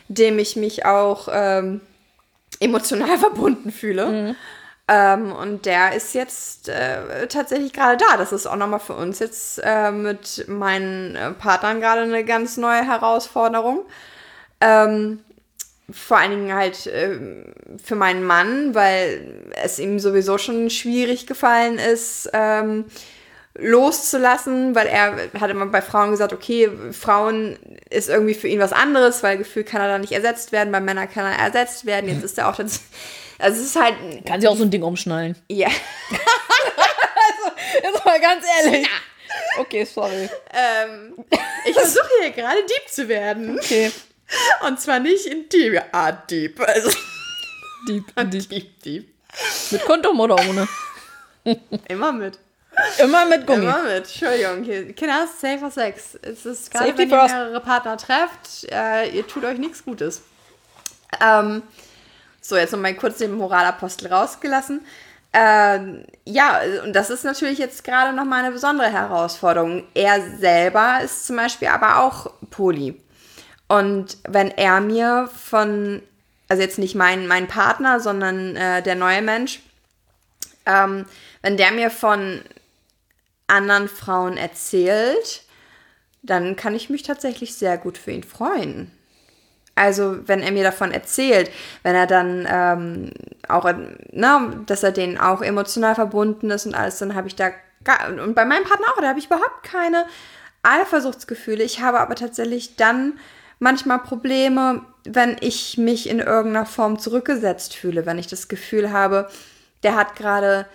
dem ich mich auch ähm, emotional verbunden fühle. Ähm, und der ist jetzt äh, tatsächlich gerade da. Das ist auch nochmal für uns jetzt äh, mit meinen äh, Partnern gerade eine ganz neue Herausforderung. Ähm, vor allen Dingen halt ähm, für meinen Mann, weil es ihm sowieso schon schwierig gefallen ist, ähm, loszulassen, weil er hat immer bei Frauen gesagt, okay, Frauen ist irgendwie für ihn was anderes, weil gefühlt kann er da nicht ersetzt werden, bei Männern kann er ersetzt werden. Jetzt ist er auch das, also es ist halt, Kann sie auch so ein Ding umschnallen. ja, Jetzt mal ganz ehrlich. Okay, sorry. ähm, ich versuche hier gerade Dieb zu werden. Okay. Und zwar nicht in die Art Dieb, also Dieb, Dieb. Dieb, Dieb. Mit Kondom oder ohne? Immer mit. Immer mit Gummi. Immer mit. Entschuldigung. Kinder, safer Sex. Es ist gerade, Safety wenn ihr mehrere Partner trefft, äh, ihr tut euch nichts Gutes. Ähm, so, jetzt nochmal kurz den Moralapostel rausgelassen. Ähm, ja, und das ist natürlich jetzt gerade nochmal eine besondere Herausforderung. Er selber ist zum Beispiel aber auch Poly. Und wenn er mir von, also jetzt nicht mein, mein Partner, sondern äh, der neue Mensch, ähm, wenn der mir von anderen Frauen erzählt, dann kann ich mich tatsächlich sehr gut für ihn freuen. Also, wenn er mir davon erzählt, wenn er dann ähm, auch, na, dass er denen auch emotional verbunden ist und alles, dann habe ich da, gar, und bei meinem Partner auch, da habe ich überhaupt keine Eifersuchtsgefühle. Ich habe aber tatsächlich dann manchmal Probleme, wenn ich mich in irgendeiner Form zurückgesetzt fühle, wenn ich das Gefühl habe, der hat gerade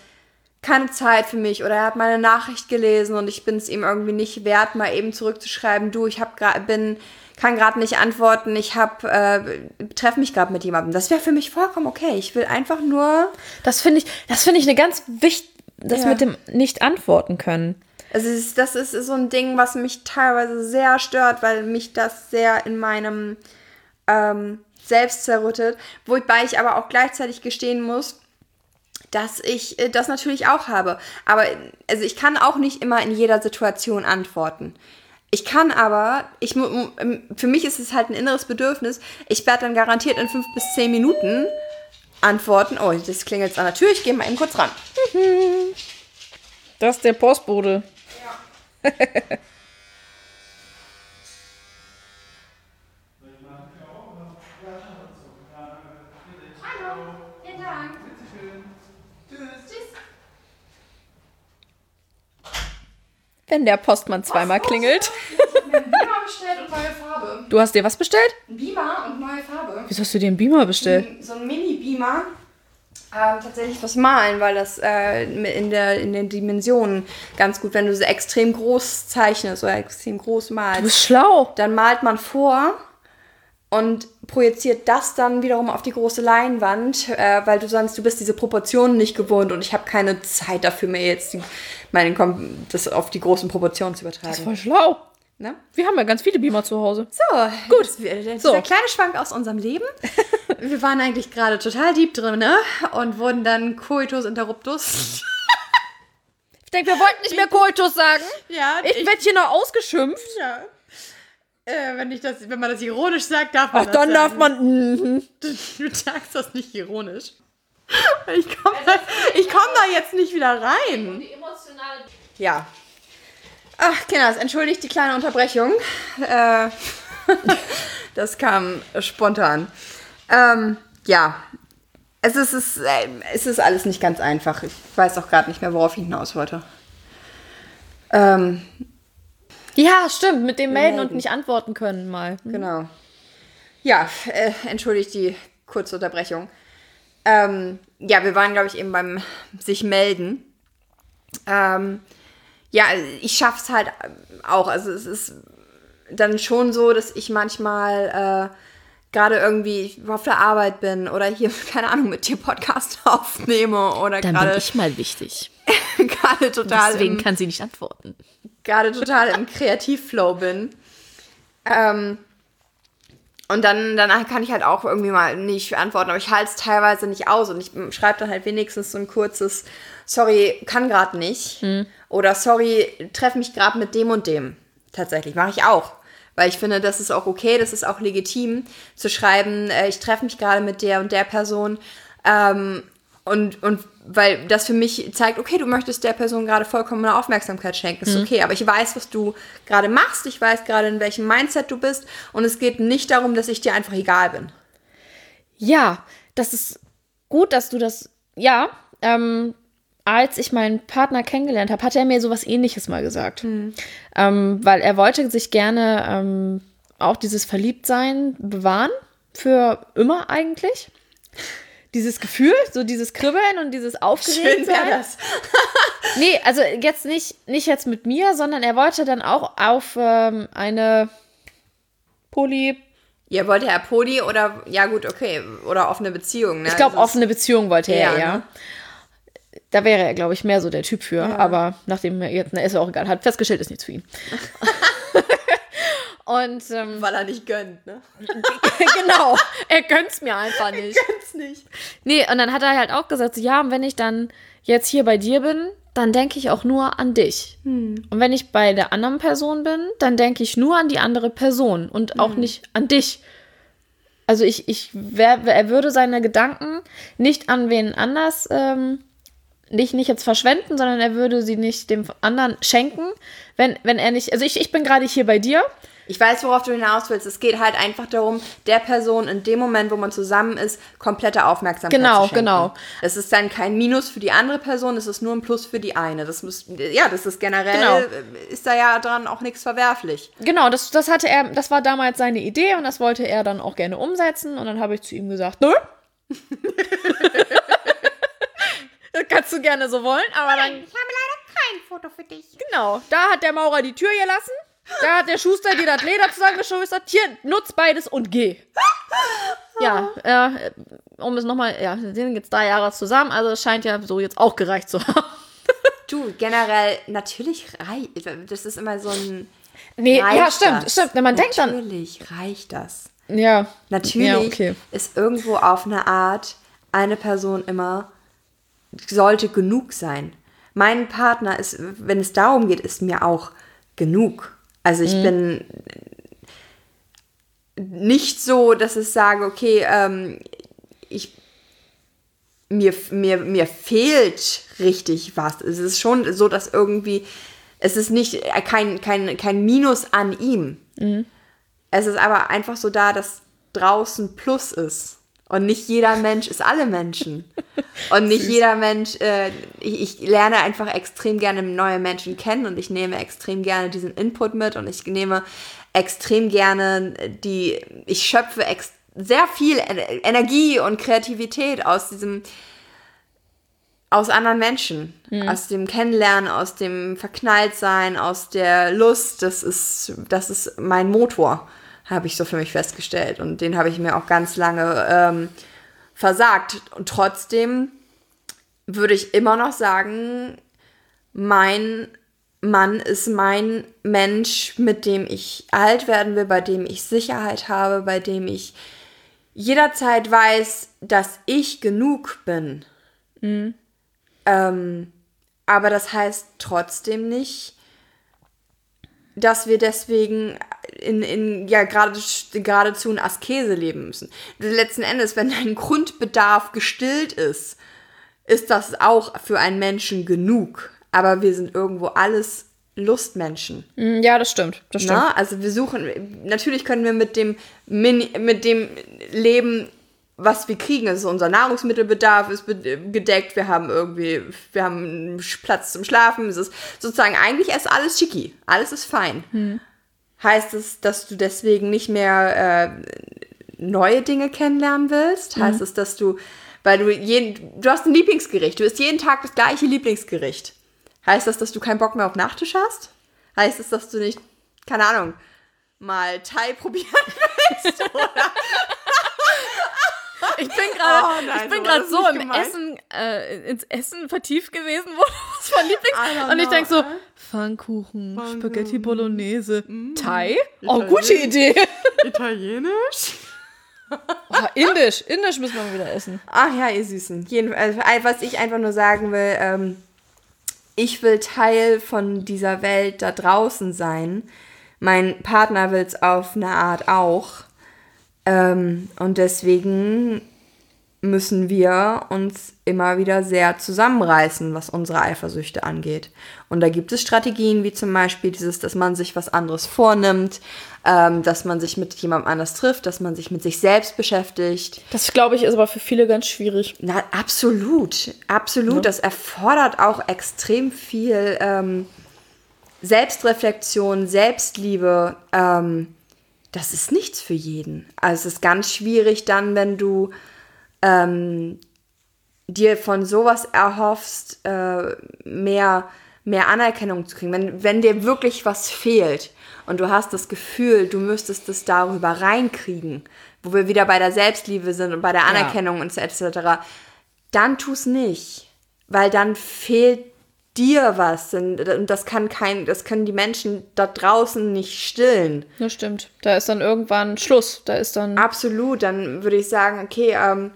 keine Zeit für mich oder er hat meine Nachricht gelesen und ich bin es ihm irgendwie nicht wert, mal eben zurückzuschreiben, du, ich hab grad, bin kann gerade nicht antworten, ich habe äh, treffe mich gerade mit jemandem. Das wäre für mich vollkommen okay. Ich will einfach nur. Das finde ich, das finde ich eine ganz wichtig, das Ja. mit dem nicht antworten können. Also ist, das ist so ein Ding, was mich teilweise sehr stört, weil mich das sehr in meinem ähm, Selbst zerrüttet. Wobei ich aber auch gleichzeitig gestehen muss, dass ich äh, das natürlich auch habe. Aber also ich kann auch nicht immer in jeder Situation antworten. Ich kann aber, ich, ähm, für mich ist es halt ein inneres Bedürfnis. Ich werde dann garantiert in fünf bis zehn Minuten antworten. Oh, das klingelt an der Tür. Ich gehe mal eben kurz ran. Das ist der Postbote. Wenn der Postmann zweimal klingelt. Beamer bestellt und neue Farbe. Du hast dir was bestellt? Ein Beamer und neue Farbe. Wieso hast du dir einen Beamer bestellt? So ein Mini-Beamer. Ähm, tatsächlich was malen, weil das äh, in, der, in den Dimensionen ganz gut, wenn du so extrem groß zeichnest oder extrem groß Du malst, bist schlau. dann malt man vor und projiziert das dann wiederum auf die große Leinwand, äh, weil du sonst, du bist diese Proportionen nicht gewohnt und ich habe keine Zeit dafür, mir jetzt die, meine, Kom- das auf die großen Proportionen zu Das ist übertragen. voll schlau. Ne? Wir haben ja ganz viele Beamer zu Hause. So, gut. Das, der, So. Kleine Schwank aus unserem Leben. Wir waren eigentlich gerade total deep drin, ne? Und wurden dann Coitus interruptus. Ich denke, wir wollten nicht mehr Koitus sagen. Ja, Ich werde hier noch ausgeschimpft. ja. Äh, wenn, ich das, wenn man das ironisch sagt, darf man Ach, das dann darf man. Mhm. Du sagst das nicht ironisch. Ich komme da, ich komm da jetzt nicht wieder rein. Ja. Ach, Kinders, entschuldigt die kleine Unterbrechung. Äh, das kam spontan. Ähm, ja. Es ist, es, ist, äh, es ist alles nicht ganz einfach. Ich weiß auch gerade nicht mehr, worauf ich hinaus wollte. Ähm, Ja, stimmt. Mit dem melden und Melden. nicht antworten können mal. Genau. Ja, äh, entschuldigt die kurze Unterbrechung. Ähm, ja, wir waren, glaube ich, eben beim sich melden. Ähm, ja, ich schaff's halt auch. Also es ist dann schon so, dass ich manchmal äh, gerade irgendwie auf der Arbeit bin oder hier, keine Ahnung, mit dir Podcast aufnehme oder Dann bin gerade ich mal wichtig. gerade total Deswegen im, kann sie nicht antworten. gerade total im Kreativflow bin. Ähm, und dann danach kann ich halt auch irgendwie mal nicht antworten, aber ich halte es teilweise nicht aus und ich schreibe dann halt wenigstens so ein kurzes Sorry, kann gerade nicht. Oder sorry, treffe mich gerade mit dem und dem. Tatsächlich, mache ich auch. Weil ich finde, das ist auch okay, das ist auch legitim, zu schreiben, äh, ich treffe mich gerade mit der und der Person. Ähm, und, und weil das für mich zeigt, okay, du möchtest der Person gerade vollkommene Aufmerksamkeit schenken, ist okay, aber ich weiß, was du gerade machst, ich weiß gerade, in welchem Mindset du bist und es geht nicht darum, dass ich dir einfach egal bin. Ja, das ist gut, dass du das. Ja, ähm, als ich meinen Partner kennengelernt habe, hat er mir sowas ähnliches mal gesagt. Ähm, weil er wollte sich gerne ähm, auch dieses Verliebtsein bewahren. Für immer eigentlich. Dieses Gefühl, so dieses Kribbeln und dieses Aufgeregtsein. das. Nee, also jetzt nicht, nicht jetzt mit mir, sondern er wollte dann auch auf ähm, eine Poly, Ja, wollte er Podi oder, ja gut, okay, oder offene Beziehung, ne? ich glaube ist- offene Beziehung wollte er Ja, eher. ne? Da wäre er, glaube ich, mehr so der Typ für. Aber nachdem er jetzt, na, ist auch egal, hat festgestellt, ist nichts für ihn. Und ähm, Weil er nicht gönnt, ne? genau, er gönnt's mir einfach nicht. Gönnt's nicht. Nee, und dann hat er halt auch gesagt, so, ja, und wenn ich dann jetzt hier bei dir bin, dann denke ich auch nur an dich. Und wenn ich bei der anderen Person bin, dann denke ich nur an die andere Person und auch nicht an dich. Also ich, ich wär, er würde seine Gedanken nicht an wen anders, ähm, nicht, nicht jetzt verschwenden, sondern er würde sie nicht dem anderen schenken, wenn, wenn er nicht, also ich, ich bin gerade hier bei dir. Ich weiß, worauf du hinaus willst. Es geht halt einfach darum, der Person in dem Moment, wo man zusammen ist, komplette Aufmerksamkeit Genau, zu schenken. genau. Es ist dann kein Minus für die andere Person, es ist nur ein Plus für die eine. Das muss, ja, das ist generell, Genau. äh, ist da ja dran auch nichts verwerflich. Genau, das, das hatte er, das war damals seine Idee und das wollte er dann auch gerne umsetzen. Und dann habe ich zu ihm gesagt, nö. das kannst du gerne so wollen, aber dann. Ich habe leider kein Foto für dich. Genau, da hat der Maurer die Tür gelassen. Da hat der Schuster dir das Leder zusammengeschustert. Hier, nutz beides und geh. Ja, äh, um es nochmal, ja, wir sind jetzt drei Jahre zusammen, also es scheint ja so jetzt auch gereicht zu haben. Du, generell, natürlich reicht. Das ist immer so ein. Nee, ja, stimmt, das? stimmt. Wenn man denkt dann. Natürlich reicht das. Ja. Natürlich Ja, okay. ist irgendwo auf eine Art eine Person immer sollte genug sein. Mein Partner ist, wenn es darum geht, ist mir auch genug. Also ich bin nicht so, dass ich sage, okay, ähm, ich mir, mir, mir fehlt richtig was. Es ist schon so, dass irgendwie, es ist nicht äh, kein, kein, kein Minus an ihm. Es ist aber einfach so da, dass draußen Plus ist. Und nicht jeder Mensch ist alle Menschen. Und nicht jeder Mensch, äh, ich, ich lerne einfach extrem gerne neue Menschen kennen und ich nehme extrem gerne diesen Input mit und ich nehme extrem gerne die, ich schöpfe ex sehr viel En- Energie und Kreativität aus diesem, aus anderen Menschen, aus dem Kennenlernen, aus dem Verknalltsein, aus der Lust. Das ist, das ist mein Motor, habe ich so für mich festgestellt. Und den habe ich mir auch ganz lange ähm, versagt. Und trotzdem würde ich immer noch sagen, mein Mann ist mein Mensch, mit dem ich alt werden will, bei dem ich Sicherheit habe, bei dem ich jederzeit weiß, dass ich genug bin. Ähm, aber das heißt trotzdem nicht, dass wir deswegen in, in ja gerade geradezu in Askese leben müssen. Letzten Endes, wenn dein Grundbedarf gestillt ist, ist das auch für einen Menschen genug. Aber wir sind irgendwo alles Lustmenschen. Mm, Ja, das stimmt. Das stimmt. Na, also wir suchen, natürlich können wir mit dem, Mini, mit dem leben, was wir kriegen. Also unser Nahrungsmittelbedarf ist gedeckt, wir haben irgendwie, wir haben Platz zum Schlafen. Es ist sozusagen eigentlich ist alles schicki, alles ist fein. Heißt es, dass du deswegen nicht mehr äh, neue Dinge kennenlernen willst? Heißt es, dass du, weil du jeden, du hast ein Lieblingsgericht, du isst jeden Tag das gleiche Lieblingsgericht. Heißt das, dass du keinen Bock mehr auf Nachtisch hast? Heißt es, dass du nicht, keine Ahnung, mal Thai probieren willst? Oder? Ich bin gerade Oh ich bin gerade das so im gemeint. Essen, äh, ins Essen vertieft gewesen, wo du was von Lieblings... Don't Und ich denke so? Pfannkuchen, Spaghetti Bolognese, Thai? Oh, gute. Idee. Italienisch? Oh, Indisch, Indisch müssen wir mal wieder essen. Ach ja, ihr Süßen. Jedenfalls, also, was ich einfach nur sagen will, ähm, ich will Teil von dieser Welt da draußen sein. Mein Partner will es auf eine Art auch. Ähm, und deswegen müssen wir uns immer wieder sehr zusammenreißen, was unsere Eifersüchte angeht. Und da gibt es Strategien, wie zum Beispiel dieses, dass man sich was anderes vornimmt, ähm, dass man sich mit jemandem anders trifft, dass man sich mit sich selbst beschäftigt. Das, glaube ich, ist aber für viele ganz schwierig. Na, absolut, absolut. Das erfordert auch extrem viel ähm, Selbstreflexion, Selbstliebe. Ähm, das ist nichts für jeden. Also es ist ganz schwierig dann, wenn du ähm, dir von sowas erhoffst, äh, mehr, mehr Anerkennung zu kriegen. Wenn, wenn dir wirklich was fehlt und du hast das Gefühl, du müsstest es darüber reinkriegen, wo wir wieder bei der Selbstliebe sind und bei der Anerkennung und so etc., dann tu es nicht. Weil dann fehlt dir was. Und und das kann kein, das können die Menschen da draußen nicht stillen. Das stimmt. Da ist dann irgendwann Schluss. Da ist dann. Absolut, dann würde ich sagen, okay, ähm,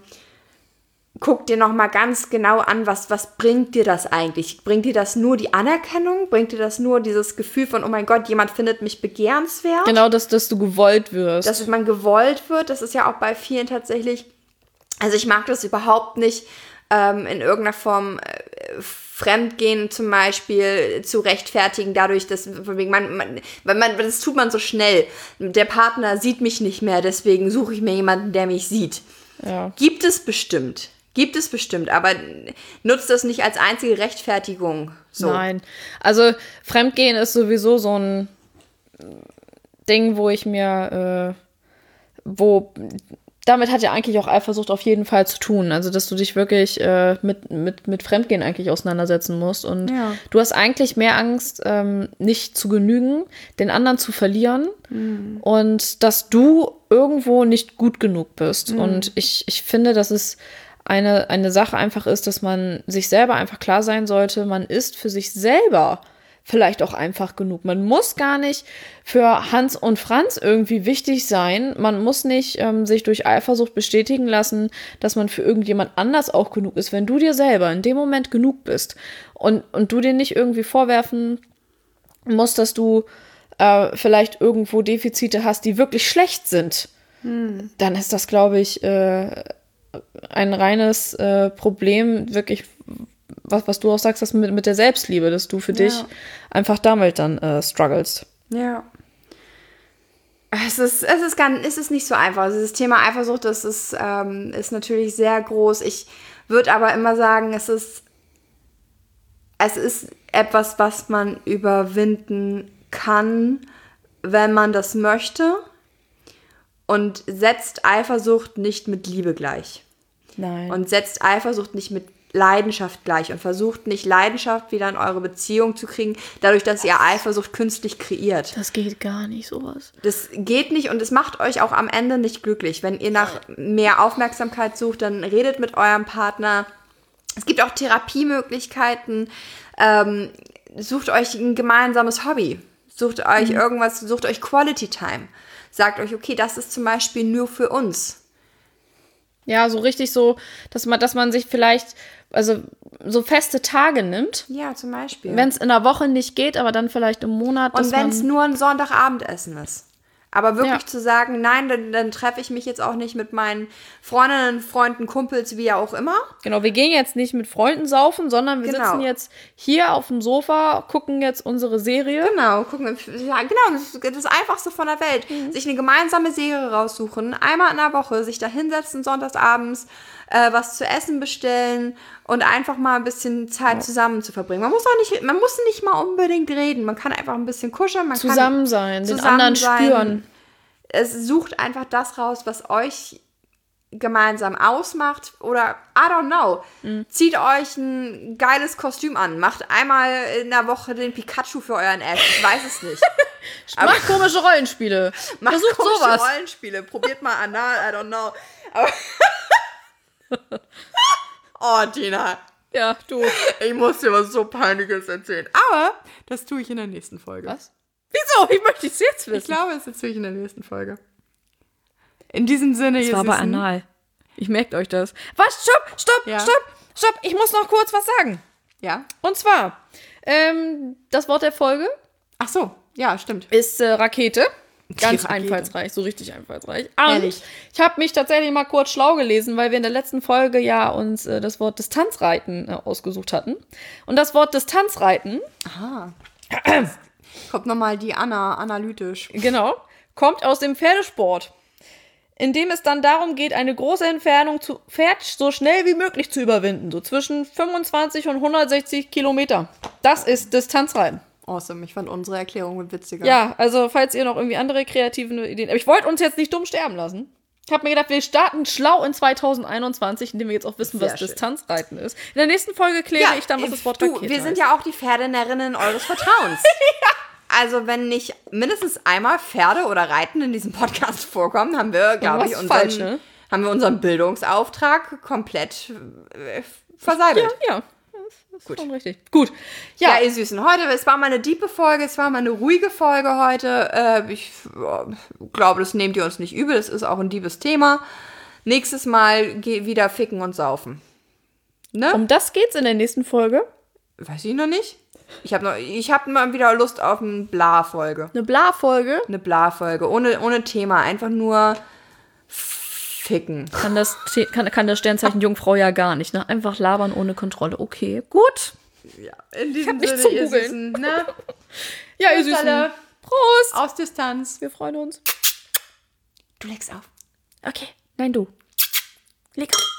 guck dir noch mal ganz genau an, was, was bringt dir das eigentlich? Bringt dir das nur die Anerkennung? Bringt dir das nur dieses Gefühl von, oh mein Gott, jemand findet mich begehrenswert? Genau, dass, dass du gewollt wirst. Dass man gewollt wird, das ist ja auch bei vielen tatsächlich, also ich mag das überhaupt nicht, ähm, in irgendeiner Form äh, Fremdgehen zum Beispiel zu rechtfertigen, dadurch, dass man, man, weil man, das tut man so schnell. Der Partner sieht mich nicht mehr, deswegen suche ich mir jemanden, der mich sieht. ja. Gibt es bestimmt. Gibt es bestimmt, aber nutzt das nicht als einzige Rechtfertigung. So. Nein. Also Fremdgehen ist sowieso so ein Ding, wo ich mir, äh, wo damit hat ja eigentlich auch Eifersucht auf jeden Fall zu tun. Also, dass du dich wirklich äh, mit, mit, mit Fremdgehen eigentlich auseinandersetzen musst. Und Ja. du hast eigentlich mehr Angst, ähm, nicht zu genügen, den anderen zu verlieren und dass du irgendwo nicht gut genug bist. Und ich, ich finde, dass es eine, eine Sache einfach ist, dass man sich selber einfach klar sein sollte, man ist für sich selber vielleicht auch einfach genug. Man muss gar nicht für Hans und Franz irgendwie wichtig sein. Man muss nicht ähm, sich durch Eifersucht bestätigen lassen, dass man für irgendjemand anders auch genug ist. Wenn du dir selber in dem Moment genug bist und, und du dir nicht irgendwie vorwerfen musst, dass du äh, vielleicht irgendwo Defizite hast, die wirklich schlecht sind, dann ist das, glaube ich, äh, ein reines äh, Problem, wirklich, was, was du auch sagst, das mit, mit der Selbstliebe, dass du für dich einfach damit dann äh, strugglest. Ja. Es ist, es, ist ganz, es ist nicht so einfach. Also das Thema Eifersucht das ist, ähm, ist natürlich sehr groß. Ich würde aber immer sagen, es ist, es ist etwas, was man überwinden kann, wenn man das möchte. Und setzt Eifersucht nicht mit Liebe gleich. Nein. Und setzt Eifersucht nicht mit Leidenschaft gleich und versucht nicht Leidenschaft wieder in eure Beziehung zu kriegen, dadurch, dass ihr Eifersucht künstlich kreiert. das geht gar nicht, sowas. Das geht nicht und es macht euch auch am Ende nicht glücklich. Wenn ihr nach mehr Aufmerksamkeit sucht, dann redet mit eurem Partner. Es gibt auch Therapiemöglichkeiten. Ähm, sucht euch ein gemeinsames Hobby. Sucht euch irgendwas, sucht euch Quality Time. Sagt euch, okay, das ist zum Beispiel nur für uns. Ja, so richtig so, dass man, dass man sich vielleicht, also so feste Tage nimmt, Ja, zum Beispiel. wenn es in der Woche nicht geht, aber dann vielleicht im Monat. Und wenn es nur ein Sonntagabendessen ist. Aber wirklich Ja. zu sagen, nein, dann, dann treffe ich mich jetzt auch nicht mit meinen Freundinnen, Freunden, Kumpels, wie auch immer. Genau, wir gehen jetzt nicht mit Freunden saufen, sondern wir Genau. sitzen jetzt hier auf dem Sofa, gucken jetzt unsere Serie. Genau, gucken ja, genau, das ist das Einfachste von der Welt. Sich eine gemeinsame Serie raussuchen, einmal in der Woche, sich da hinsetzen, sonntagsabends, äh, was zu essen bestellen und einfach mal ein bisschen Zeit zusammen zu verbringen. Man muss auch nicht, man muss nicht mal unbedingt reden, man kann einfach ein bisschen kuscheln, man Zusammen kann sein, den zusammen anderen sein. spüren. Es sucht einfach das raus, was euch gemeinsam ausmacht oder I don't know. Mhm. Zieht euch ein geiles Kostüm an, macht einmal in der Woche den Pikachu für euren Ass. Ich weiß es nicht. Macht komische Rollenspiele. Macht Versucht komische sowas. Rollenspiele. Probiert mal anal, I don't know. Aber oh, Tina. Ja, du. Ich muss dir was so Peinliches erzählen. Aber das tue ich in der nächsten Folge. Was? Wieso? Ich möchte es jetzt Ich wissen. glaube, das erzähle ich in der nächsten Folge. In diesem Sinne, Das ihr war aber anal. Ich merkt euch das. Was? Stopp, stopp, Ja. stopp, stopp. Ich muss noch kurz was sagen. Ja? Und zwar, ähm, das Wort der Folge Ach so, ja, stimmt. ist äh, Rakete. Ganz einfallsreich, so richtig einfallsreich. Und Ehrlich. ich habe mich tatsächlich mal kurz schlau gelesen, weil wir in der letzten Folge ja uns äh, das Wort Distanzreiten äh, ausgesucht hatten. Und das Wort Distanzreiten, Aha. Kommt nochmal die Anna, analytisch. genau, kommt aus dem Pferdesport, in dem es dann darum geht, eine große Entfernung zu Pferd so schnell wie möglich zu überwinden, so zwischen 25 und 160 Kilometer. Das ist Distanzreiten. Awesome, ich fand unsere Erklärung mit witziger. Ja, also falls ihr noch irgendwie andere kreative Ideen. Aber ich wollte uns jetzt nicht dumm sterben lassen. Ich habe mir gedacht, wir starten schlau in 2021, indem wir jetzt auch wissen, Sehr was schön. Distanzreiten ist. In der nächsten Folge kläre ich dann, was das Wort du, Rakete wir sind heißt. ja auch die Pferdenerinnen eures Vertrauens. Also wenn nicht mindestens einmal Pferde oder Reiten in diesem Podcast vorkommen, haben wir, glaube ich, unseren, falsch, ne? haben wir unseren Bildungsauftrag komplett äh, verseibelt. Ja, ja. Das ist schon richtig. Gut. Ja, Ja, ihr Süßen, heute, es war mal eine diepe Folge, es war mal eine ruhige Folge heute. Äh, ich äh, glaube, das nehmt ihr uns nicht übel, es ist auch ein diebes Thema. Nächstes Mal wieder ficken und saufen. Ne? um das geht's in der nächsten Folge. Weiß ich noch nicht. Ich habe ich hab mal wieder Lust auf eine Bla-Folge. Eine Bla-Folge. Eine Bla-Folge, ohne, ohne Thema, einfach nur ficken. Kann das, kann, kann das Sternzeichen Jungfrau ja gar nicht, ne? Einfach labern ohne Kontrolle. Okay, gut. Ja, in diesem nichts Sinne, zum ihr Googeln. Süßen, ne? Ja, ihr Süßen. alle. Prost. Aus Distanz. Wir freuen uns. Du legst auf. Okay. Nein, du. Leg auf.